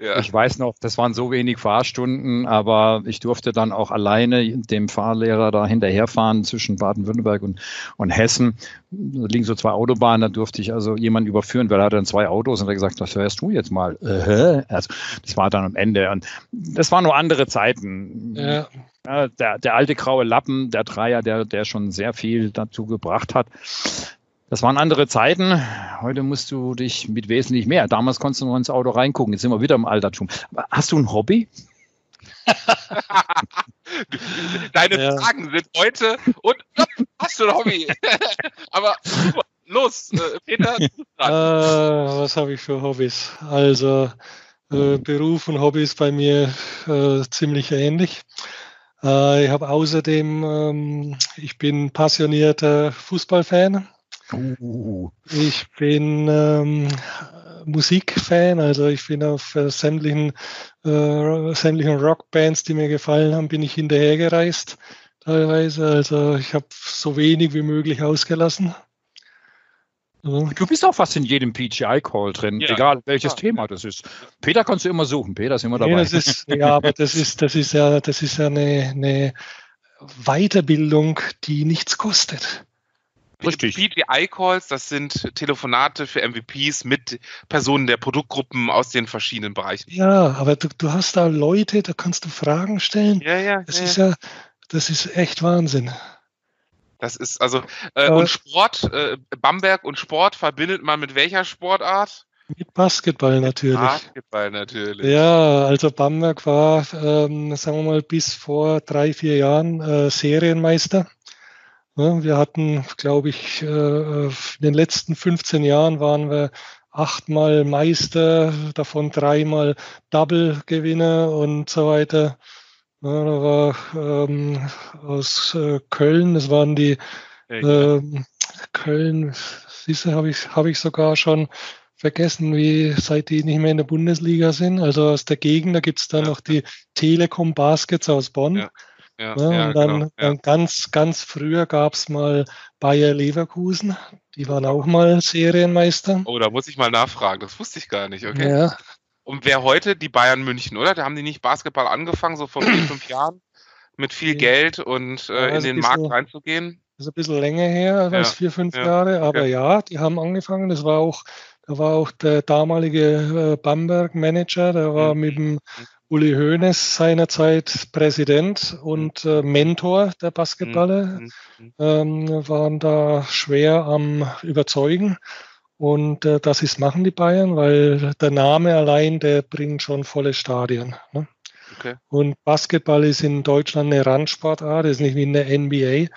ja. Ich weiß noch, das waren so wenig Fahrstunden, aber ich durfte dann auch alleine dem Fahrlehrer da hinterherfahren zwischen Baden-Württemberg und, und Hessen. Da liegen so zwei Autobahnen, da durfte ich also jemanden überführen, weil er hatte dann zwei Autos und er hat gesagt, das hörst du jetzt mal. Äh, also das war dann am Ende. Und das waren nur andere Zeiten. Ja, Ja, der, der alte graue Lappen, der Dreier, der, der schon sehr viel dazu gebracht hat. Das waren andere Zeiten. Heute musst du dich mit wesentlich mehr. Damals konntest du nur ins Auto reingucken. Jetzt sind wir wieder im Altertum. Aber Hast du ein Hobby? Deine Ja. Fragen sind heute und ja, hast du ein Hobby? Aber super, los, äh, Peter. Äh, was habe ich für Hobbys? Also äh, Beruf und Hobbys bei mir äh, ziemlich ähnlich. Äh, ich habe außerdem, ähm, ich bin passionierter Fußballfan. Uh, Ich bin ähm, Musikfan, also ich bin auf äh, sämtlichen, äh, sämtlichen Rockbands, die mir gefallen haben, bin ich hinterhergereist teilweise. Also ich habe so wenig wie möglich ausgelassen. Ja. du bist auch fast in jedem PGI-Call drin, Ja. egal welches Ja. Thema das ist. Peter kannst du immer suchen. Peter ist immer Nee, dabei. das ist, ja, aber das ist, das ist ja, das ist ja eine, eine Weiterbildung, die nichts kostet. Richtig. PGI-Calls, das sind Telefonate für MVPs mit Personen der Produktgruppen aus den verschiedenen Bereichen. Ja, aber du, du hast da Leute, da kannst du Fragen stellen. Ja, ja, Das ja. ist ja, das ist echt Wahnsinn. Das ist also äh, Aber- und Sport, äh, Bamberg und Sport verbindet man mit welcher Sportart? Mit Basketball natürlich. Basketball natürlich. Ja, also Bamberg war, ähm, sagen wir mal, bis vor drei, vier Jahren äh, Serienmeister. Ja, wir hatten, glaube ich, äh, in den letzten 15 Jahren waren wir achtmal Meister, davon dreimal Double-Gewinner und so weiter. Da war ähm, aus äh, Köln, das waren die ja. ähm, Köln, siehst du, habe ich, hab ich sogar schon vergessen, wie seit die nicht mehr in der Bundesliga sind. Also aus der Gegend, da gibt es dann Ja. noch die Telekom Baskets aus Bonn. Ja, Ja, ja, und dann, genau, ja. dann ganz, ganz früher gab es mal Bayer Leverkusen. Die waren auch mal Serienmeister. Oh, da muss ich mal nachfragen. Das wusste ich gar nicht. Okay. Ja, Und wer heute? Die Bayern München, oder? Da haben die nicht Basketball angefangen, so vor vier, fünf Jahren, mit viel Ja. Geld und äh, Ja, in den Markt reinzugehen. das ist ein bisschen länger her als Ja, vier, fünf ja, Jahre. Aber ja, die haben angefangen. Das war auch, da war auch der damalige äh, Bamberg-Manager, der war Mhm. mit dem Uli Hoeneß seinerzeit Präsident und äh, Mentor der Basketballer. Mhm, mhm. ähm, waren da schwer am Überzeugen. Und äh, das ist machen die Bayern, weil der Name allein, der bringt schon volle Stadien. Ne? Okay. Und Basketball ist in Deutschland eine Randsportart, ist nicht wie in der NBA,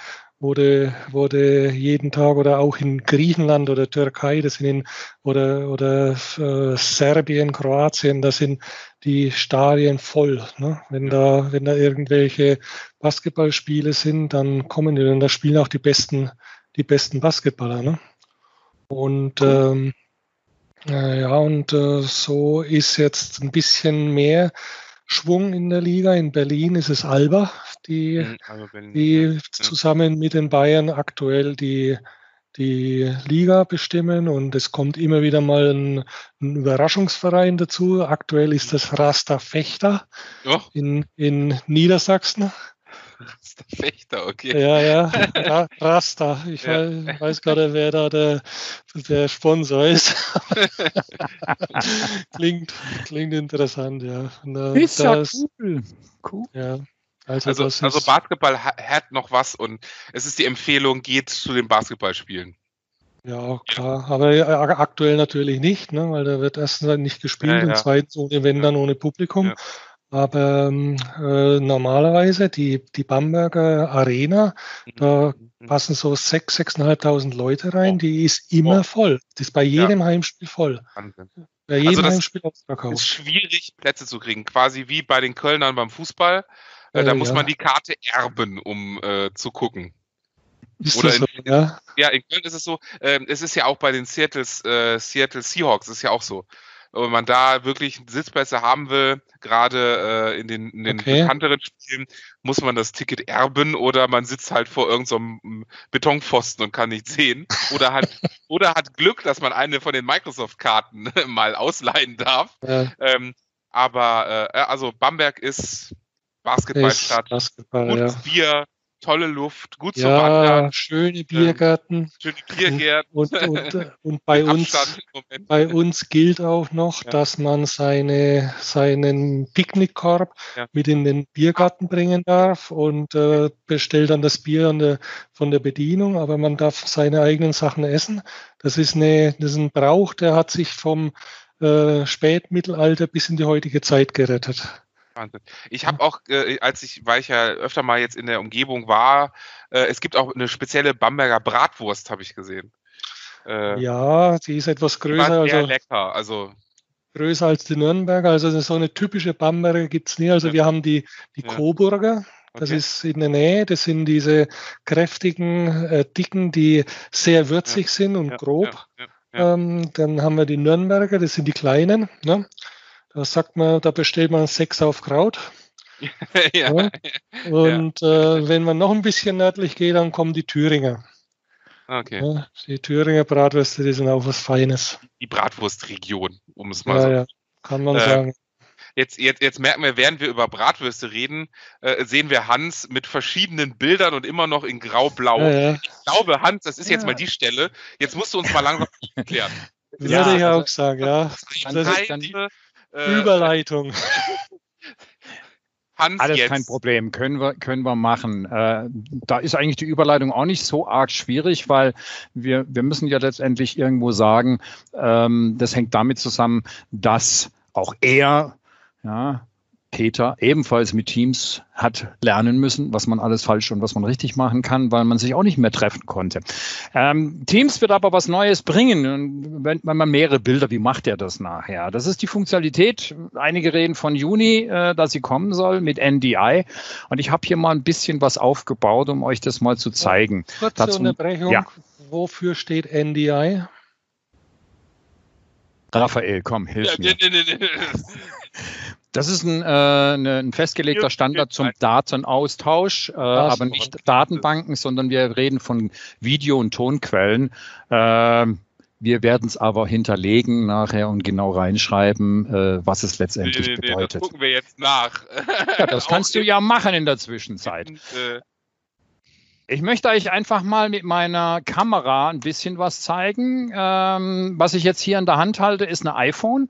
wurde, wurde jeden Tag oder auch in Griechenland oder Türkei, das sind in, oder, oder äh, Serbien, Kroatien, da sind die Stadien voll. Ne? Wenn da, wenn da irgendwelche Basketballspiele sind, dann kommen die und da spielen auch die besten, die besten Basketballer. Ne? Und ähm, äh, ja, und äh, so ist jetzt ein bisschen mehr Schwung in der Liga. In Berlin ist es Alba, die, Mhm, also Berlin, die zusammen mit den Bayern aktuell die, die Liga bestimmen und es kommt immer wieder mal ein, ein Überraschungsverein dazu. Aktuell ist das Rasta Fechter ja. Oh, in, in Niedersachsen. Das ist der Fechter, okay. Ja, ja, Ra Rasta. Ich Ja. weiß, weiß gerade, wer da der, der Sponsor ist. klingt, klingt interessant, ja. Und, äh, Ist ja das- cool. Cool. ja. Also, Also, also Basketball ha- hat noch was und es ist die Empfehlung, geht zu den Basketballspielen. ja, klar. Aber aktuell natürlich nicht, ne, weil da wird erstens nicht gespielt Ja, und ja. zweitens ohne, wenn Ja. dann ohne Publikum. Ja. Aber ähm, äh, normalerweise die, die Bamberger Arena, da Mhm. passen so 6.000, 6.500 Leute rein, die ist immer Oh. voll. Die ist bei jedem Heimspiel voll. Wahnsinn. Bei jedem Also das Heimspiel ist ausverkauft. schwierig, Plätze zu kriegen. Quasi wie bei den Kölnern beim Fußball. Äh, Äh, da muss ja. man die Karte erben, um äh, zu gucken. Ist oder das so, in- ja? Ja, in Köln ist es so. Ähm, es ist ja auch bei den Seattle's, äh, Seattle Seahawks ist ja auch so. Wenn man da wirklich Sitzplätze haben will, gerade äh, in den, in den Okay. bekannteren Spielen, muss man das Ticket erben oder man sitzt halt vor irgendeinem so Betonpfosten und kann nicht sehen. Oder hat, oder hat Glück, dass man eine von den Microsoft-Karten mal ausleihen darf. ja Ähm, aber äh, also Bamberg ist ist Basketballstadt, Basketball, gutes ja. Bier, tolle Luft, gut zu wandern, Ja, schöne Biergärten. schöne Biergärten, Und, und, und bei uns. Bei uns gilt auch noch, Ja. dass man seine, seinen Picknickkorb Ja. mit in den Biergarten bringen darf und äh, bestellt dann das Bier der, von der Bedienung, aber man darf seine eigenen Sachen essen. Das ist, eine, das ist ein Brauch, der hat sich vom äh, Spätmittelalter bis in die heutige Zeit gerettet. Wahnsinn. Ich habe auch, äh, als ich, weil ich ja öfter mal jetzt in der Umgebung war, äh, es gibt auch eine spezielle Bamberger Bratwurst, habe ich gesehen. Äh, Ja, die ist etwas größer, sehr also lecker. Also größer als die Nürnberger. Also so eine typische Bamberger gibt's nie. Also Ja. wir haben die, die Ja. Coburger. Das okay. ist in der Nähe. Das sind diese kräftigen, äh, dicken, die sehr würzig sind und Ja, grob. Ja, ja, Ähm, dann haben wir die Nürnberger, das sind die kleinen. Ne? Da sagt man, da bestellt man sechs auf Kraut. ja. Ja. Und äh, wenn man noch ein bisschen nördlich geht, dann kommen die Thüringer. Okay. Ja, die Thüringer Bratwürste, die sind auch was Feines. Die Bratwurstregion, um es mal Ja, so ja, kann man Äh, sagen. Jetzt, jetzt, jetzt merken wir, während wir über Bratwürste reden, äh, sehen wir Hans mit verschiedenen Bildern und immer noch in grau-blau. Ja, ja. Ich glaube, Hans, das ist jetzt mal die Stelle. Jetzt musst du uns mal langsam erklären. Ja, Würde ich also- auch sagen, ja. Das ist dann- Seite, äh, Überleitung. Hans Alles jetzt. kein Problem, können wir, können wir machen. Äh, da ist eigentlich die Überleitung auch nicht so arg schwierig, weil wir, wir müssen ja letztendlich irgendwo sagen, ähm, das hängt damit zusammen, dass auch er, ja, Peter ebenfalls mit Teams hat lernen müssen, was man alles falsch und was man richtig machen kann, weil man sich auch nicht mehr treffen konnte. Ähm, Teams wird aber was Neues bringen. Und wenn, wenn man mehrere Bilder, wie macht er das nachher? Das ist die Funktionalität. Einige reden von Juni, äh, dass sie kommen soll mit NDI. Und ich habe hier mal ein bisschen was aufgebaut, um euch das mal zu zeigen. Kurze Dazu- Unterbrechung. ja. Wofür steht NDI? Raphael, komm, hilf Ja, mir. nee, nee, nee. Das ist ein, äh, eine, ein festgelegter Standard zum Datenaustausch, äh, aber nicht Datenbanken, sondern wir reden von Video- und Tonquellen. Ähm, wir werden es aber hinterlegen nachher und genau reinschreiben, äh, was es Nee, letztendlich nee, nee, das bedeutet. gucken wir jetzt nach. Ja, das kannst du ja machen in der Zwischenzeit. äh, Ich möchte euch einfach mal mit meiner Kamera ein bisschen was zeigen. Ähm, was ich jetzt hier in der Hand halte, ist eine iPhone,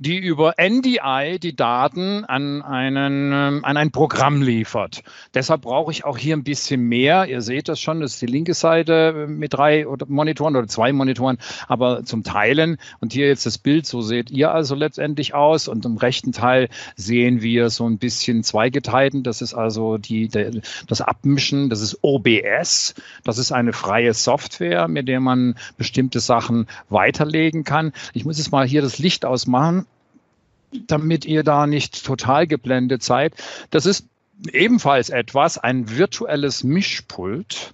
die über NDI die Daten an, einen, ähm, an ein Programm liefert. Deshalb brauche ich auch hier ein bisschen mehr. Ihr seht das schon, das ist die linke Seite mit drei Monitoren oder zwei Monitoren, aber zum Teilen. Und hier jetzt das Bild, so seht ihr also letztendlich aus. Und im rechten Teil sehen wir so ein bisschen zweigeteilten. Das ist also die, der, das Abmischen, das ist OBS. Das ist eine freie Software, mit der man bestimmte Sachen weiterlegen kann. Ich muss jetzt mal hier das Licht ausmachen, damit ihr da nicht total geblendet seid. Das ist ebenfalls etwas, ein virtuelles Mischpult.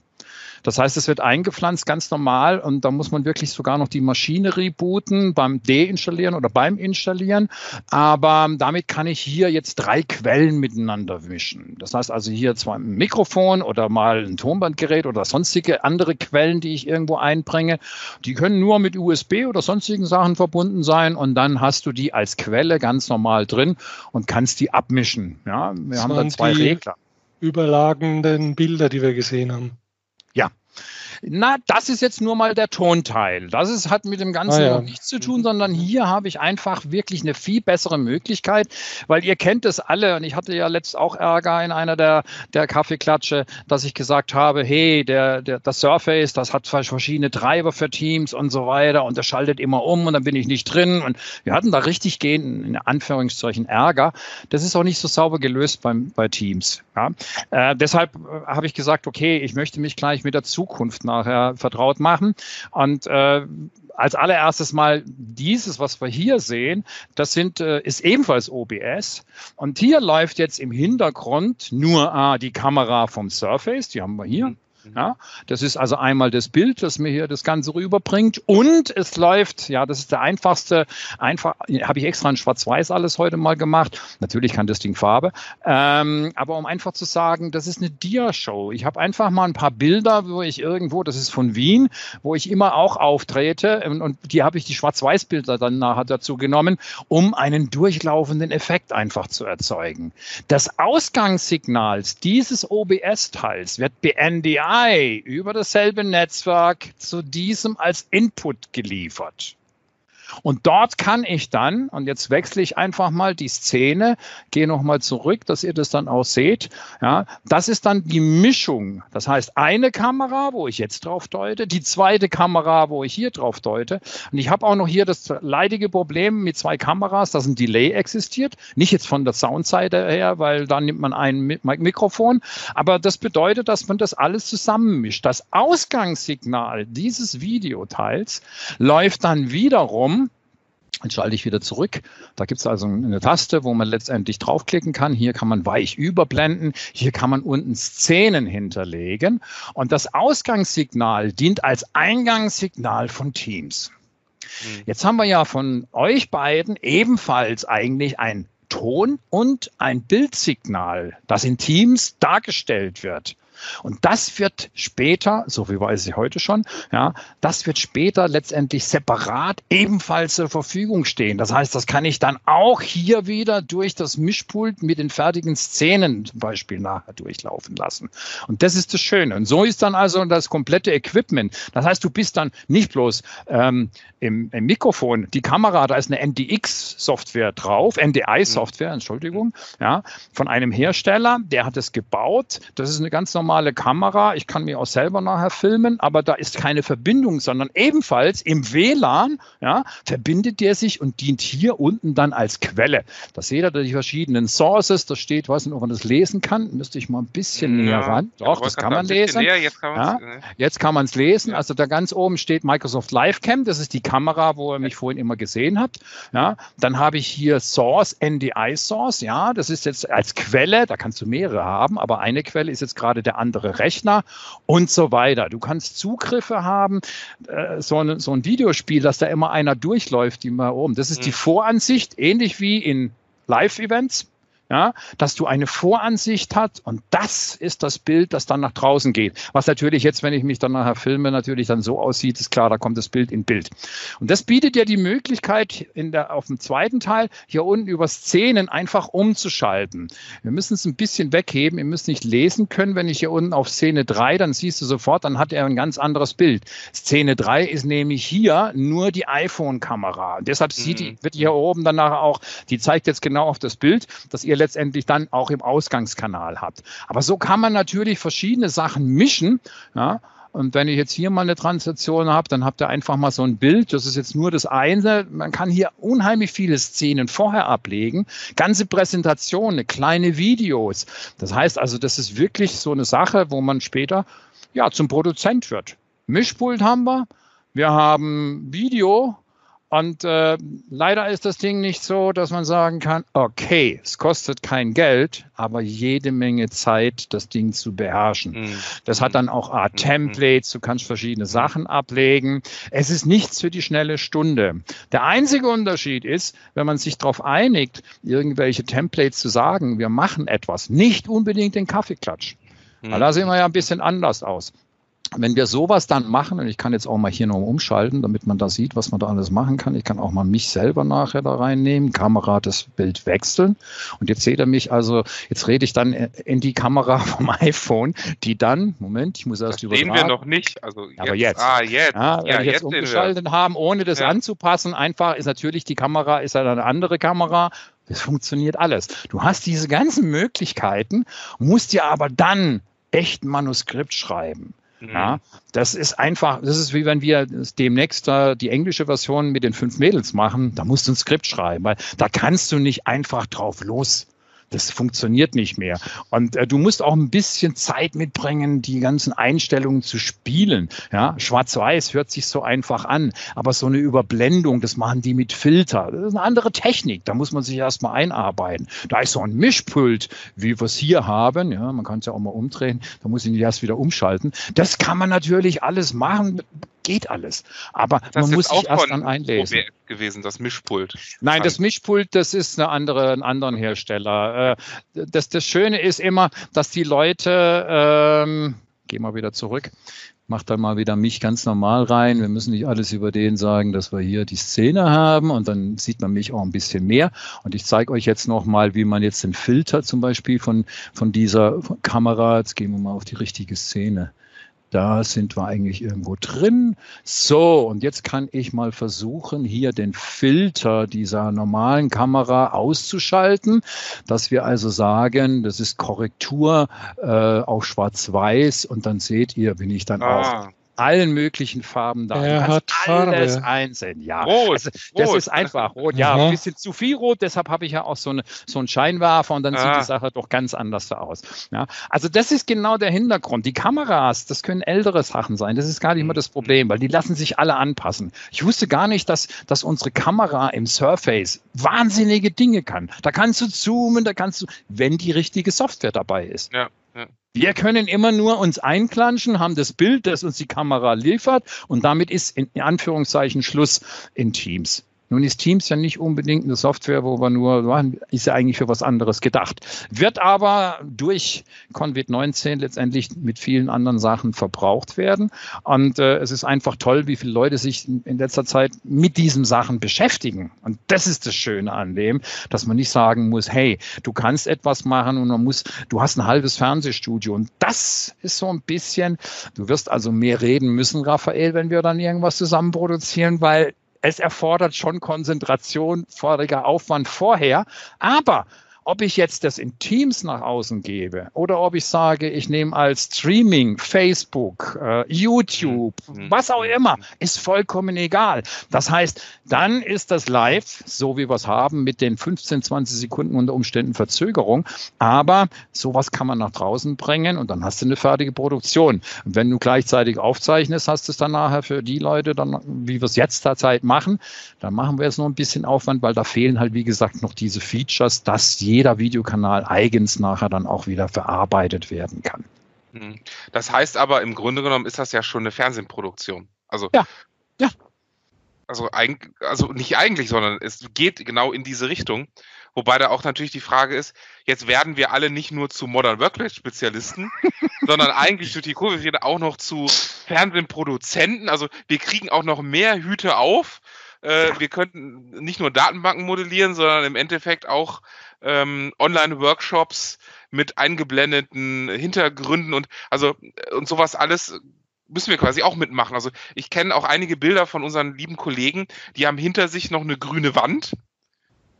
Das heißt, es wird eingepflanzt ganz normal und da muss man wirklich sogar noch die Maschine rebooten beim Deinstallieren oder beim Installieren. Aber damit kann ich hier jetzt drei Quellen miteinander mischen. Das heißt also hier zwar ein Mikrofon oder mal ein Tonbandgerät oder sonstige andere Quellen, die ich irgendwo einbringe. Die können nur mit USB oder sonstigen Sachen verbunden sein und dann hast du die als Quelle ganz normal drin und kannst die abmischen. Ja, wir Das haben da zwei Regler. Überlagenden Bilder, die wir gesehen haben. Yeah. Na, das ist jetzt nur mal der Tonteil. Das ist, hat mit dem Ganzen ah, ja. nichts zu tun, sondern hier habe ich einfach wirklich eine viel bessere Möglichkeit, weil ihr kennt es alle und ich hatte ja letzt auch Ärger in einer der, der Kaffeeklatsche, dass ich gesagt habe, hey, der, der, das Surface, das hat verschiedene Treiber für Teams und so weiter und das schaltet immer um und dann bin ich nicht drin und wir hatten da richtig gehen, in Anführungszeichen Ärger. Das ist auch nicht so sauber gelöst beim, bei Teams. Ja? Äh, deshalb äh, habe ich gesagt, okay, ich möchte mich gleich mit der Zukunft nachher vertraut machen. Und äh, als allererstes mal dieses, was wir hier sehen, das sind, äh, ist ebenfalls OBS. Und hier läuft jetzt im Hintergrund nur ah, die Kamera vom Surface, die haben wir hier. Ja, das ist also einmal das Bild, das mir hier das Ganze rüberbringt. Und es läuft, ja, das ist der einfachste, einfach, habe ich extra in Schwarz-Weiß alles heute mal gemacht. Natürlich kann das Ding Farbe. Ähm, aber um einfach zu sagen, das ist eine Dia-Show. Ich habe einfach mal ein paar Bilder, wo ich irgendwo, das ist von Wien, wo ich immer auch auftrete. Und, und die habe ich die Schwarz-Weiß-Bilder dann nachher dazu genommen, um einen durchlaufenden Effekt einfach zu erzeugen. Das Ausgangssignal dieses OBS-Teils wird BNDA Datei über dasselbe Netzwerk zu diesem als Input geliefert. Und dort kann ich dann, und jetzt wechsle ich einfach mal die Szene, gehe nochmal zurück, dass ihr das dann auch seht. Ja, das ist dann die Mischung. Das heißt, eine Kamera, wo ich jetzt drauf deute, die zweite Kamera, wo ich hier drauf deute. Und ich habe auch noch hier das leidige Problem mit zwei Kameras, dass ein Delay existiert. Nicht jetzt von der Soundseite her, weil da nimmt man ein Mikrofon. Aber das bedeutet, dass man das alles zusammenmischt. Das Ausgangssignal dieses Videoteils läuft dann wiederum Jetzt schalte ich wieder zurück. Da gibt es also eine Taste, wo man letztendlich draufklicken kann. Hier kann man weich überblenden. Hier kann man unten Szenen hinterlegen. Und das Ausgangssignal dient als Eingangssignal von Teams. Mhm. Jetzt haben wir ja von euch beiden ebenfalls eigentlich ein Ton- und ein Bildsignal, das in Teams dargestellt wird. Und das wird später, so wie weiß ich heute schon, ja, das wird später letztendlich separat ebenfalls zur Verfügung stehen. Das heißt, das kann ich dann auch hier wieder durch das Mischpult mit den fertigen Szenen zum Beispiel nachher durchlaufen lassen. Und das ist das Schöne. Und so ist dann also das komplette Equipment. Das heißt, du bist dann nicht bloß ähm, im, im Mikrofon, die Kamera, da ist eine NDX-Software drauf, NDI-Software, Entschuldigung, ja, von einem Hersteller, der hat es gebaut. Das ist eine ganz normale normale Kamera. Ich kann mir auch selber nachher filmen, aber da ist keine Verbindung, sondern ebenfalls im WLAN ja, verbindet der sich und dient hier unten dann als Quelle. Da seht ihr die verschiedenen Sources. Da steht, was, ob man das lesen kann. Müsste ich mal ein bisschen ja, näher ran. Doch, das kann man lesen. Näher, jetzt kann man es ja, lesen. Also da ganz oben steht Microsoft Livecam. Das ist die Kamera, wo ihr mich vorhin immer gesehen habt. Ja, dann habe ich hier Source, NDI Source. Ja, das ist jetzt als Quelle. Da kannst du mehrere haben, aber eine Quelle ist jetzt gerade der andere Rechner und so weiter. Du kannst Zugriffe haben, äh, so, ein, so ein Videospiel, dass da immer einer durchläuft, die mal oben. Das ist mhm. die Voransicht, ähnlich wie in Live-Events ja, dass du eine Voransicht hast und das ist das Bild, das dann nach draußen geht. Was natürlich jetzt, wenn ich mich dann nachher filme, natürlich dann so aussieht, ist klar, da kommt das Bild in Bild. Und das bietet dir die Möglichkeit, in der, auf dem zweiten Teil hier unten über Szenen einfach umzuschalten. Wir müssen es ein bisschen wegheben, ihr müsst nicht lesen können, wenn ich hier unten auf Szene 3, dann siehst du sofort, dann hat er ein ganz anderes Bild. Szene 3 ist nämlich hier nur die iPhone-Kamera. Deshalb sieht die, mhm. wird hier oben dann nachher auch, die zeigt jetzt genau auf das Bild, dass ihr ihr letztendlich dann auch im Ausgangskanal habt. Aber so kann man natürlich verschiedene Sachen mischen. Ja, und wenn ich jetzt hier mal eine Transaktion habe, dann habt ihr einfach mal so ein Bild. Das ist jetzt nur das eine. Man kann hier unheimlich viele Szenen vorher ablegen. Ganze Präsentationen, kleine Videos. Das heißt also, das ist wirklich so eine Sache, wo man später ja zum Produzent wird. Mischpult haben wir. Wir haben Video, und äh, leider ist das Ding nicht so, dass man sagen kann, okay, es kostet kein Geld, aber jede Menge Zeit, das Ding zu beherrschen. Mhm. Das hat dann auch Art mhm. Templates, du kannst verschiedene Sachen ablegen. Es ist nichts für die schnelle Stunde. Der einzige Unterschied ist, wenn man sich darauf einigt, irgendwelche Templates zu sagen, wir machen etwas, nicht unbedingt den Kaffeeklatsch. Mhm. Da sehen wir ja ein bisschen anders aus. Wenn wir sowas dann machen, und ich kann jetzt auch mal hier noch umschalten, damit man da sieht, was man da alles machen kann. Ich kann auch mal mich selber nachher da reinnehmen, Kamera das Bild wechseln. Und jetzt seht ihr mich also, jetzt rede ich dann in die Kamera vom iPhone, die dann, Moment, ich muss erst das Sehen wir noch nicht. Also jetzt, Aber jetzt. Ah, jetzt. Ja, wenn ja, ich jetzt, jetzt umgeschaltet haben, ohne das ja. anzupassen, einfach ist natürlich die Kamera, ist dann eine andere Kamera. Das funktioniert alles. Du hast diese ganzen Möglichkeiten, musst dir aber dann echt ein Manuskript schreiben. Ja, das ist einfach, das ist wie wenn wir demnächst da die englische Version mit den fünf Mädels machen, da musst du ein Skript schreiben, weil da kannst du nicht einfach drauf los das funktioniert nicht mehr. Und äh, du musst auch ein bisschen Zeit mitbringen, die ganzen Einstellungen zu spielen. Ja, Schwarz-Weiß hört sich so einfach an, aber so eine Überblendung, das machen die mit Filter. Das ist eine andere Technik. Da muss man sich erstmal einarbeiten. Da ist so ein Mischpult, wie wir es hier haben. Ja, man kann es ja auch mal umdrehen. Da muss ich nicht erst wieder umschalten. Das kann man natürlich alles machen geht alles. Aber das man muss sich erst dann einlesen. gewesen, das Mischpult. Nein, das Mischpult, das ist eine andere, ein anderen Hersteller. Äh, das, das Schöne ist immer, dass die Leute, ähm, geh mal wieder zurück, mach dann mal wieder mich ganz normal rein. Wir müssen nicht alles über den sagen, dass wir hier die Szene haben und dann sieht man mich auch ein bisschen mehr. Und ich zeige euch jetzt nochmal, wie man jetzt den Filter zum Beispiel von, von dieser Kamera, jetzt gehen wir mal auf die richtige Szene. Da sind wir eigentlich irgendwo drin. So, und jetzt kann ich mal versuchen, hier den Filter dieser normalen Kamera auszuschalten, dass wir also sagen, das ist Korrektur äh, auf Schwarz-Weiß und dann seht ihr, bin ich dann ah. auch allen möglichen Farben da. Er hat alles Farbe. einzeln, ja. Rot, also, das rot. ist einfach rot, ja, ein bisschen zu viel rot, deshalb habe ich ja auch so, eine, so einen Scheinwerfer und dann ah. sieht die Sache doch ganz anders aus. Ja, also das ist genau der Hintergrund. Die Kameras, das können ältere Sachen sein, das ist gar nicht immer das Problem, weil die lassen sich alle anpassen. Ich wusste gar nicht, dass, dass unsere Kamera im Surface wahnsinnige Dinge kann. Da kannst du zoomen, da kannst du, wenn die richtige Software dabei ist. Ja. Wir können immer nur uns einklanschen, haben das Bild, das uns die Kamera liefert und damit ist in Anführungszeichen Schluss in Teams. Nun ist Teams ja nicht unbedingt eine Software, wo wir nur, ist ja eigentlich für was anderes gedacht. Wird aber durch Covid-19 letztendlich mit vielen anderen Sachen verbraucht werden. Und äh, es ist einfach toll, wie viele Leute sich in letzter Zeit mit diesen Sachen beschäftigen. Und das ist das Schöne an dem, dass man nicht sagen muss, hey, du kannst etwas machen und man muss, du hast ein halbes Fernsehstudio. Und das ist so ein bisschen, du wirst also mehr reden müssen, Raphael, wenn wir dann irgendwas zusammen produzieren, weil es erfordert schon Konzentration, voriger Aufwand vorher. Aber ob ich jetzt das in Teams nach außen gebe oder ob ich sage, ich nehme als Streaming Facebook, äh, YouTube, mhm. was auch immer, ist vollkommen egal. Das heißt, dann ist das live, so wie wir es haben, mit den 15, 20 Sekunden unter Umständen Verzögerung. Aber sowas kann man nach draußen bringen und dann hast du eine fertige Produktion. Und wenn du gleichzeitig aufzeichnest, hast du es dann nachher für die Leute, dann, wie wir es jetzt derzeit machen, dann machen wir jetzt noch ein bisschen Aufwand, weil da fehlen halt, wie gesagt, noch diese Features, dass je jeder Videokanal eigens nachher dann auch wieder verarbeitet werden kann. Hm. Das heißt aber, im Grunde genommen ist das ja schon eine Fernsehproduktion. Also, ja, ja. Also, also nicht eigentlich, sondern es geht genau in diese Richtung. Wobei da auch natürlich die Frage ist, jetzt werden wir alle nicht nur zu Modern Workplace Spezialisten, sondern eigentlich durch die Kurve auch noch zu Fernsehproduzenten. Also wir kriegen auch noch mehr Hüte auf. Äh, wir könnten nicht nur Datenbanken modellieren, sondern im Endeffekt auch ähm, Online-Workshops mit eingeblendeten Hintergründen und also und sowas alles müssen wir quasi auch mitmachen. Also ich kenne auch einige Bilder von unseren lieben Kollegen, die haben hinter sich noch eine grüne Wand.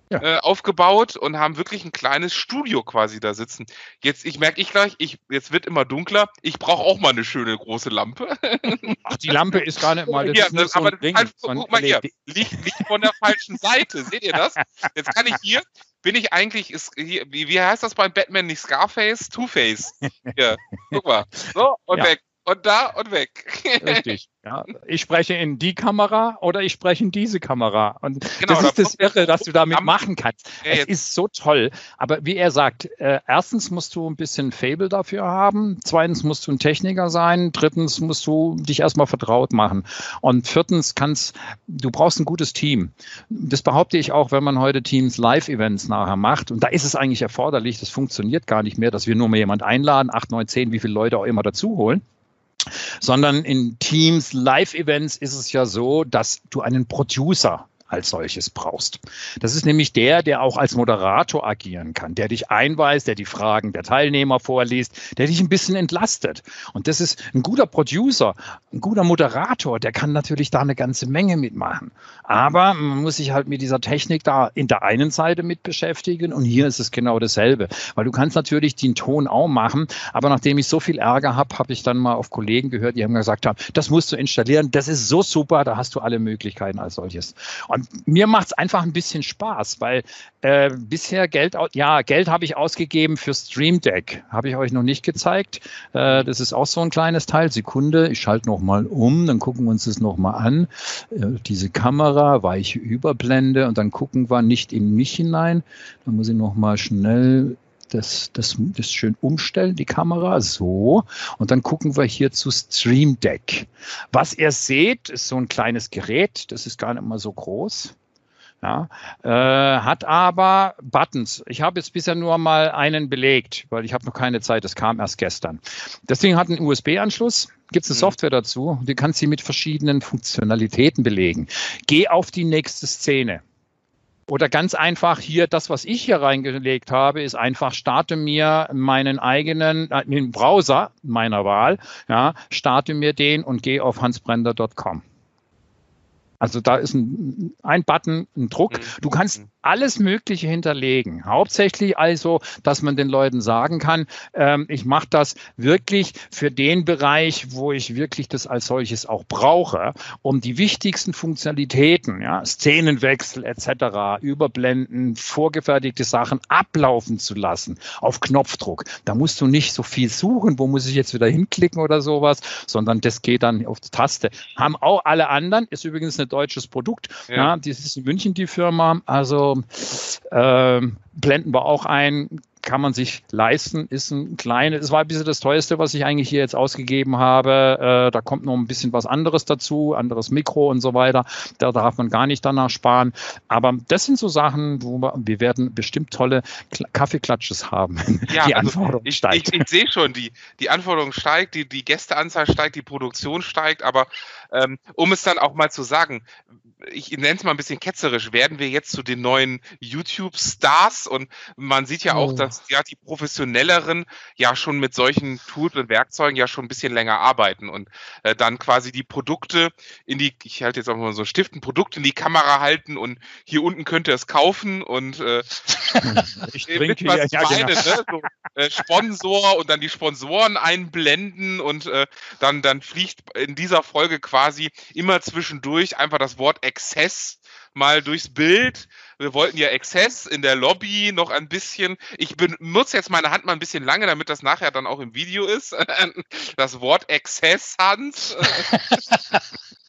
Ja. Äh, aufgebaut und haben wirklich ein kleines Studio quasi da sitzen. Jetzt, ich merke ich gleich, ich, jetzt wird immer dunkler. Ich brauche auch mal eine schöne große Lampe. Ach, die Lampe ist gar nicht mal. Das ja, das, so aber das halt, guck mal hier, liegt, liegt von der falschen Seite. Seht ihr das? Jetzt kann ich hier, bin ich eigentlich, ist, wie, wie heißt das beim Batman nicht Scarface? Two-Face. Hier, guck mal. So, und ja. weg. Und da und weg. Richtig. Ja, ich spreche in die Kamera oder ich spreche in diese Kamera. Und genau, das ist das Irre, dass du damit machen kannst. es ist so toll. Aber wie er sagt, äh, erstens musst du ein bisschen Fable dafür haben. Zweitens musst du ein Techniker sein. Drittens musst du dich erstmal vertraut machen. Und viertens kannst, du brauchst ein gutes Team. Das behaupte ich auch, wenn man heute Teams Live-Events nachher macht. Und da ist es eigentlich erforderlich. Das funktioniert gar nicht mehr, dass wir nur mal jemand einladen, acht, neun, zehn, wie viele Leute auch immer dazu holen sondern in Teams, Live-Events ist es ja so, dass du einen Producer als solches brauchst. Das ist nämlich der, der auch als Moderator agieren kann, der dich einweist, der die Fragen der Teilnehmer vorliest, der dich ein bisschen entlastet. Und das ist ein guter Producer, ein guter Moderator, der kann natürlich da eine ganze Menge mitmachen. Aber man muss sich halt mit dieser Technik da in der einen Seite mit beschäftigen und hier ist es genau dasselbe, weil du kannst natürlich den Ton auch machen, aber nachdem ich so viel Ärger habe, habe ich dann mal auf Kollegen gehört, die haben gesagt das musst du installieren, das ist so super, da hast du alle Möglichkeiten als solches. Und mir macht es einfach ein bisschen Spaß, weil äh, bisher Geld, ja, Geld habe ich ausgegeben für Stream Deck. Habe ich euch noch nicht gezeigt. Äh, das ist auch so ein kleines Teil. Sekunde, ich schalte nochmal um, dann gucken wir uns das nochmal an. Äh, diese Kamera, weiche Überblende und dann gucken wir nicht in mich hinein. Dann muss ich nochmal schnell das, das, das schön umstellen, die Kamera, so. Und dann gucken wir hier zu Stream Deck. Was ihr seht, ist so ein kleines Gerät, das ist gar nicht mal so groß. Ja, äh, hat aber Buttons. Ich habe jetzt bisher nur mal einen belegt, weil ich habe noch keine Zeit, das kam erst gestern. Das Ding hat einen USB-Anschluss, gibt es eine mhm. Software dazu, die kannst du mit verschiedenen Funktionalitäten belegen. Geh auf die nächste Szene. Oder ganz einfach hier, das, was ich hier reingelegt habe, ist einfach, starte mir meinen eigenen, äh, den Browser meiner Wahl, ja, starte mir den und gehe auf hansbrender.com. Also da ist ein, ein Button, ein Druck. Mhm. Du kannst mhm. Alles Mögliche hinterlegen. Hauptsächlich also, dass man den Leuten sagen kann, ähm, ich mache das wirklich für den Bereich, wo ich wirklich das als solches auch brauche, um die wichtigsten Funktionalitäten, ja, Szenenwechsel etc., Überblenden, vorgefertigte Sachen ablaufen zu lassen auf Knopfdruck. Da musst du nicht so viel suchen, wo muss ich jetzt wieder hinklicken oder sowas, sondern das geht dann auf die Taste. Haben auch alle anderen, ist übrigens eine deutsches Produkt. Ja. ja das ist in München die Firma. Also blenden wir auch ein, kann man sich leisten, ist ein kleines, es war ein bisschen das teuerste, was ich eigentlich hier jetzt ausgegeben habe. Äh, da kommt noch ein bisschen was anderes dazu, anderes Mikro und so weiter. Da darf man gar nicht danach sparen. Aber das sind so Sachen, wo wir, wir werden bestimmt tolle Kaffeeklatsches haben. Ja, die also Anforderung ich, steigt. Ich, ich, sehe schon, die, die Anforderung steigt, die, die Gästeanzahl steigt, die Produktion steigt, aber ähm, um es dann auch mal zu sagen, ich nenne es mal ein bisschen ketzerisch, werden wir jetzt zu den neuen YouTube-Stars und man sieht ja auch, oh. Dass ja die professionelleren ja schon mit solchen Tools und Werkzeugen ja schon ein bisschen länger arbeiten und äh, dann quasi die Produkte in die, ich halte jetzt auch mal so Stift, ein Produkt in die Kamera halten und hier unten könnt ihr es kaufen und äh, ich trinke was ja, meine, genau. ne? so, äh, Sponsor und dann die Sponsoren einblenden und äh, dann, dann fliegt in dieser Folge quasi immer zwischendurch einfach das Wort Exzess mal durchs Bild. Wir wollten ja Exzess in der Lobby noch ein bisschen. Ich benutze jetzt meine Hand mal ein bisschen lange, damit das nachher dann auch im Video ist. Das Wort Exzess, Hans.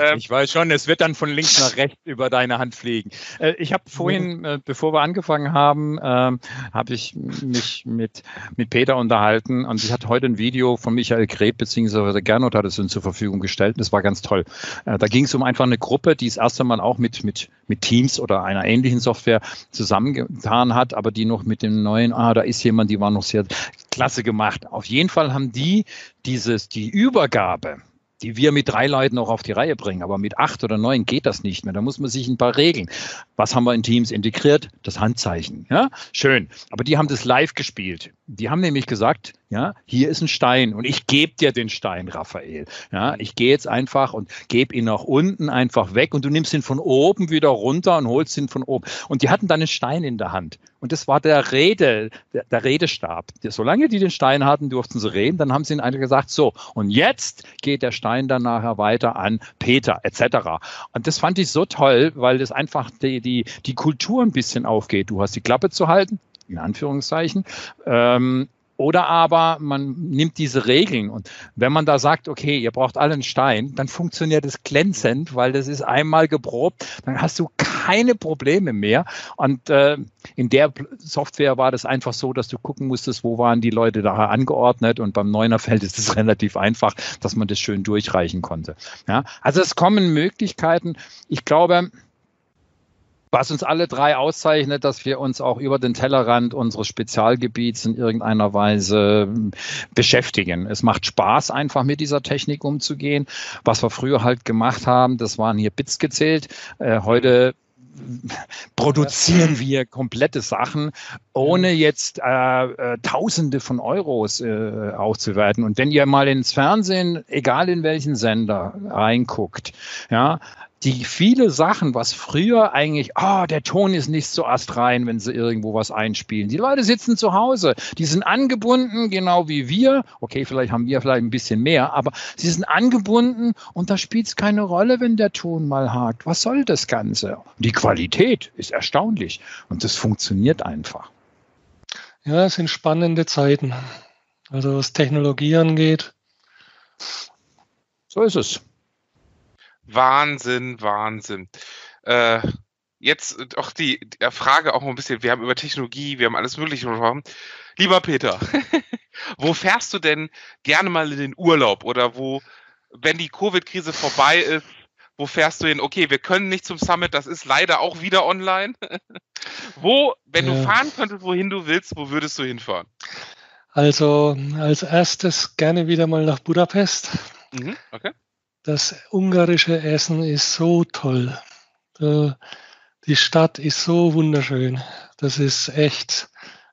Ähm, ich weiß schon, es wird dann von links nach rechts über deine Hand fliegen. Äh, ich habe vorhin, äh, bevor wir angefangen haben, ähm, habe ich mich mit, mit Peter unterhalten und ich hatte heute ein Video von Michael Greb bzw. Gernot hat es uns zur Verfügung gestellt. Das war ganz toll. Äh, da ging es um einfach eine Gruppe, die das erste Mal auch mit, mit, mit Teams oder einer ähnlichen Software zusammengetan hat, aber die noch mit dem neuen, ah, da ist jemand, die war noch sehr klasse gemacht. Auf jeden Fall haben die dieses, die Übergabe die wir mit drei Leuten auch auf die Reihe bringen. Aber mit acht oder neun geht das nicht mehr. Da muss man sich ein paar Regeln. Was haben wir in Teams integriert? Das Handzeichen. Ja, schön. Aber die haben das live gespielt. Die haben nämlich gesagt, ja, hier ist ein Stein und ich gebe dir den Stein, Raphael. Ja, ich gehe jetzt einfach und gebe ihn nach unten einfach weg und du nimmst ihn von oben wieder runter und holst ihn von oben. Und die hatten dann einen Stein in der Hand. Und das war der Rede, der, der Redestab. Solange die den Stein hatten, durften sie reden. Dann haben sie ihnen einfach gesagt, so, und jetzt geht der Stein dann nachher weiter an Peter, etc. Und das fand ich so toll, weil das einfach die, die, die Kultur ein bisschen aufgeht. Du hast die Klappe zu halten, in Anführungszeichen. Ähm, oder aber man nimmt diese Regeln und wenn man da sagt, okay, ihr braucht alle einen Stein, dann funktioniert es glänzend, weil das ist einmal geprobt, dann hast du keine Probleme mehr. Und äh, in der Software war das einfach so, dass du gucken musstest, wo waren die Leute da angeordnet und beim Neunerfeld ist es relativ einfach, dass man das schön durchreichen konnte. Ja, also es kommen Möglichkeiten. Ich glaube, Was uns alle drei auszeichnet, dass wir uns auch über den Tellerrand unseres Spezialgebiets in irgendeiner Weise beschäftigen. Es macht Spaß, einfach mit dieser Technik umzugehen. Was wir früher halt gemacht haben, das waren hier Bits gezählt. Äh, heute produzieren wir komplette Sachen, ohne jetzt äh, äh, Tausende von Euros äh, aufzuwerten. Und wenn ihr mal ins Fernsehen, egal in welchen Sender, reinguckt, ja, die viele Sachen, was früher eigentlich, oh, der Ton ist nicht so astrein, wenn sie irgendwo was einspielen. Die Leute sitzen zu Hause, die sind angebunden, genau wie wir. Okay, vielleicht haben wir vielleicht ein bisschen mehr, aber sie sind angebunden und da spielt es keine Rolle, wenn der Ton mal hakt. Was soll das Ganze? Die Qualität ist erstaunlich und das funktioniert einfach. Ja, es sind spannende Zeiten. Also was Technologie angeht. So ist es. Wahnsinn, Wahnsinn. Äh, jetzt auch die, die Frage auch ein bisschen, wir haben über Technologie, wir haben alles Mögliche gesprochen. Lieber Peter, wo fährst du denn gerne mal in den Urlaub oder wo, wenn die Covid-Krise vorbei ist, wo fährst du hin? Okay, wir können nicht zum Summit, das ist leider auch wieder online. wo, wenn ja. du fahren könntest, wohin du willst, wo würdest du hinfahren? Also als erstes gerne wieder mal nach Budapest. Mhm, okay. Das ungarische Essen ist so toll. Die Stadt ist so wunderschön. Das ist echt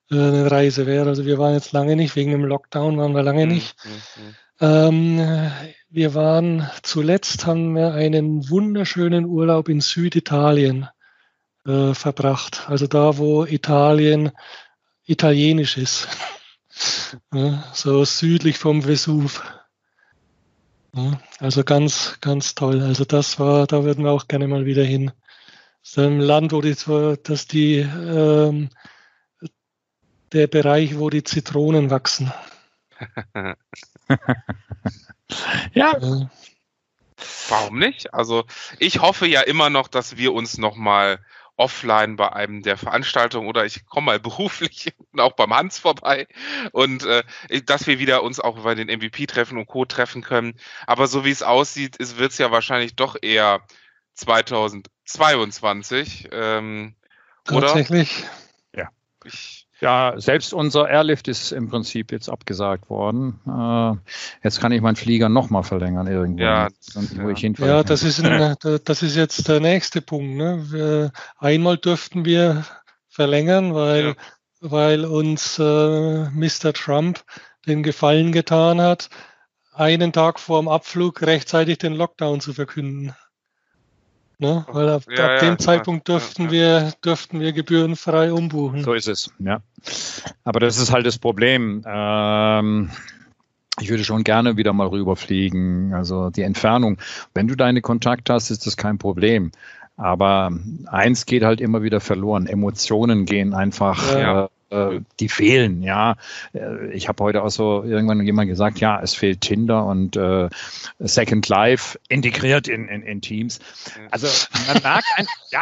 äh, eine Reise wert. Also wir waren jetzt lange nicht, wegen dem Lockdown waren wir lange mhm, nicht. Mhm. Ähm, wir waren zuletzt, haben wir einen wunderschönen Urlaub in Süditalien äh, verbracht. Also da, wo Italien italienisch ist. so südlich vom Vesuv. Also ganz, ganz toll. Also das war, da würden wir auch gerne mal wieder hin. Das ist ein Land, wo die, dass die, ähm, der Bereich, wo die Zitronen wachsen. ja. Warum nicht? Also ich hoffe ja immer noch, dass wir uns noch mal offline bei einem der Veranstaltungen oder ich komme mal beruflich auch beim Hans vorbei und äh, dass wir wieder uns auch bei den MVP treffen und Co. treffen können. Aber so wie es aussieht, wird es ja wahrscheinlich doch eher 2022. Ähm, Tatsächlich. Oder? Ja. Ich, ja, selbst unser Airlift ist im Prinzip jetzt abgesagt worden. Äh, jetzt kann ich meinen Flieger nochmal verlängern irgendwo. Ja, wo ich ja das, ist ein, das ist jetzt der nächste Punkt. Ne? Wir, einmal dürften wir verlängern, weil, ja. weil uns äh, Mr. Trump den Gefallen getan hat, einen Tag vor dem Abflug rechtzeitig den Lockdown zu verkünden. Ne? Weil ab, ja, ab dem ja, Zeitpunkt dürften, ja, Wir, dürften wir gebührenfrei umbuchen. So ist es, ja. Aber das ist halt das Problem. Ähm, ich würde schon gerne wieder mal rüberfliegen. Also die Entfernung. Wenn du deine Kontakte hast, ist das kein Problem. Aber eins geht halt immer wieder verloren. Emotionen gehen einfach ja. äh, die fehlen, ja. Äh, ich habe heute auch so irgendwann jemand gesagt, ja, es fehlt Tinder und äh, Second Life integriert in, in, in Teams. Also man merkt ein, ja,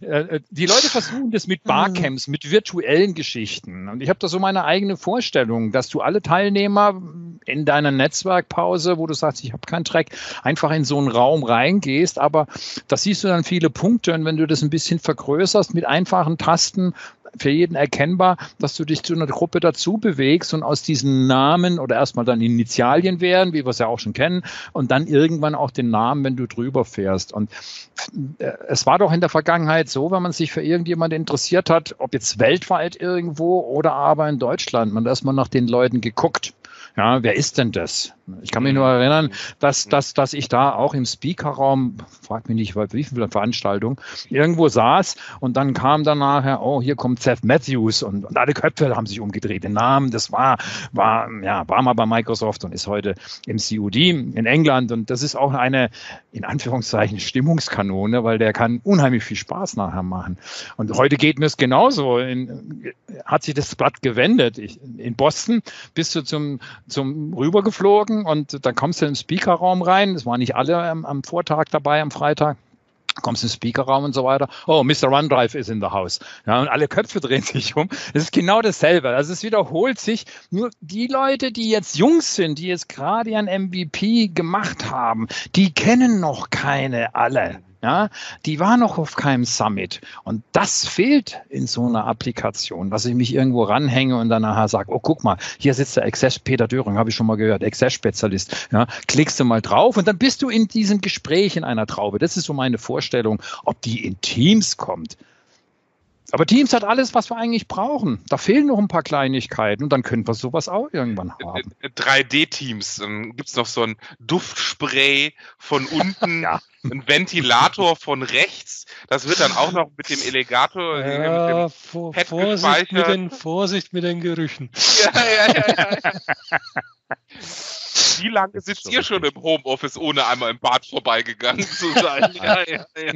Äh, die Leute versuchen das mit Barcamps, mit virtuellen Geschichten. Und ich habe da so meine eigene Vorstellung, dass du alle Teilnehmer in deiner Netzwerkpause, wo du sagst, ich habe keinen Track, einfach in so einen Raum reingehst. Aber da siehst du dann viele Punkte. Und wenn du das ein bisschen vergrößerst mit einfachen Tasten, für jeden erkennbar, dass du dich zu einer Gruppe dazu bewegst und aus diesen Namen oder erstmal dann Initialien wären, wie wir es ja auch schon kennen, und dann irgendwann auch den Namen, wenn du drüber fährst. Und äh, es war doch in der Vergangenheit so, wenn man sich für irgendjemand interessiert hat, ob jetzt weltweit irgendwo oder aber in Deutschland, man hat erstmal nach den Leuten geguckt. Ja, wer ist denn das? Ich kann mich nur erinnern, dass, dass, dass ich da auch im Speakerraum, frag mich nicht, wie viele Veranstaltungen, irgendwo saß und dann kam dann nachher, oh, hier kommt Seth Matthews und, und alle Köpfe haben sich umgedreht. Den Namen, das war, war, ja, war mal bei Microsoft und ist heute im CUD in England und das ist auch eine, in Anführungszeichen, Stimmungskanone, weil der kann unheimlich viel Spaß nachher machen. Und heute geht mir es genauso. In, hat sich das Blatt gewendet. Ich, in Boston bist du zum, zum rübergeflogen gucken und dann kommst du den Speakerraum rein. Es waren nicht alle am, am Vortag dabei, am Freitag kommst in den Speakerraum und so weiter. Oh, Mr. OneDrive ist in the house. Ja, und alle Köpfe drehen sich um. Es ist genau dasselbe. Also es wiederholt sich. Nur die Leute, die jetzt Jungs sind, die jetzt gerade ihren MVP gemacht haben, die kennen noch keine alle. Ja, die war noch auf keinem Summit. Und das fehlt in so einer Applikation, dass ich mich irgendwo ranhänge und dann nachher sage, oh, guck mal, hier sitzt der Access Peter Döring, habe ich schon mal gehört, Access-Spezialist. Ja, klickst du mal drauf und dann bist du in diesem Gespräch in einer Traube. Das ist so meine Vorstellung, ob die in Teams kommt. Aber Teams hat alles, was wir eigentlich brauchen. Da fehlen noch ein paar Kleinigkeiten und dann können wir sowas auch irgendwann haben. 3D-Teams, dann gibt es noch so ein Duftspray von unten, ja. ein Ventilator von rechts. Das wird dann auch noch mit dem Elegator. Ja, mit dem vor, Vorsicht, mit den, Vorsicht mit den Gerüchen. Ja, ja, ja. ja. Wie lange sitzt ihr schon im Homeoffice, ohne einmal im Bad vorbeigegangen zu sein? ja, ja, ja.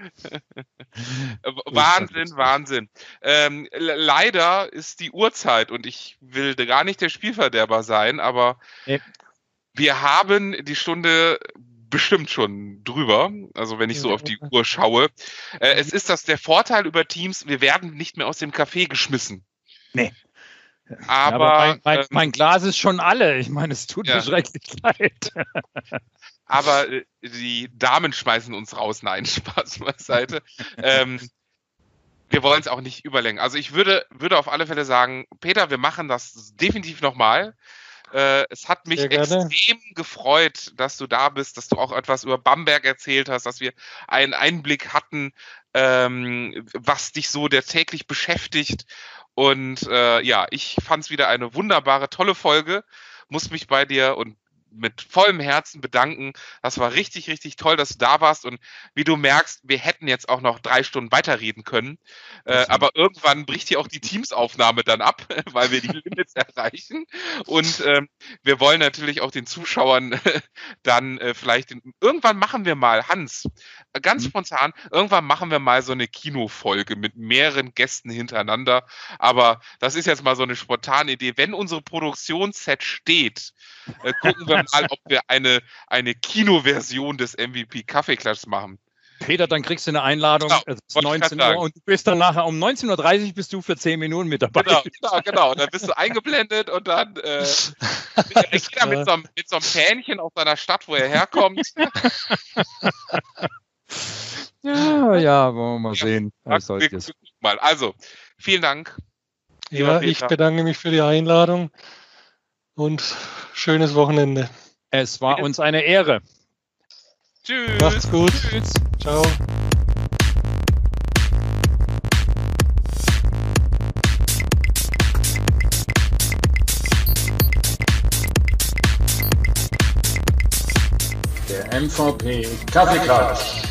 Wahnsinn, Wahnsinn. Ähm, leider ist die Uhrzeit und ich will gar nicht der Spielverderber sein, aber nee. wir haben die Stunde bestimmt schon drüber, also wenn ich so auf die Uhr schaue. Äh, es ist das der Vorteil über Teams, wir werden nicht mehr aus dem Café geschmissen. Nee. Aber, ja, aber mein, mein, ähm, mein, Glas ist schon alle. Ich meine, es tut ja. mir schrecklich leid aber äh, die Damen schmeißen uns raus. Nein, Spaß beiseite. ähm, wir wollen es auch nicht überlenken. Also ich würde, würde auf alle Fälle sagen, Peter, wir machen das definitiv nochmal. Äh, es hat mich extrem gefreut, dass du da bist, dass du auch etwas über Bamberg erzählt hast, dass wir einen Einblick hatten, ähm, was dich so der täglich beschäftigt. Und äh, ja, ich fand es wieder eine wunderbare, tolle Folge. Muss mich bei dir und mit vollem Herzen bedanken. Das war richtig, richtig toll, dass du da warst. Und wie du merkst, wir hätten jetzt auch noch drei Stunden weiterreden können. Äh, aber irgendwann bricht hier auch die Teamsaufnahme dann ab, weil wir die Limits erreichen. Und ähm, wir wollen natürlich auch den Zuschauern dann äh, vielleicht den, irgendwann machen wir mal, Hans, ganz mhm. spontan, irgendwann machen wir mal so eine Kinofolge mit mehreren Gästen hintereinander. Aber das ist jetzt mal so eine spontane Idee. Wenn unsere Produktionsset steht, äh, gucken wir mal, ob wir eine, eine Kinoversion des MVP Kaffeeklatsch machen. Peter, dann kriegst du eine Einladung genau, also 19 Uhr und du bist dann nachher um 19.30 Uhr bist du für 10 Minuten mit dabei. Genau, genau, genau. Und dann bist du eingeblendet und dann äh, jeder mit so, einem, mit so einem Fähnchen aus seiner Stadt, wo er herkommt. ja, ja, wollen wir mal sehen. Ja, mal. Also, vielen Dank. Ja, ich bedanke mich für die Einladung und schönes Wochenende. Es war uns eine Ehre. Tschüss. Macht's gut. Tschüss. Ciao. Der MVP Kaffeeklatsch.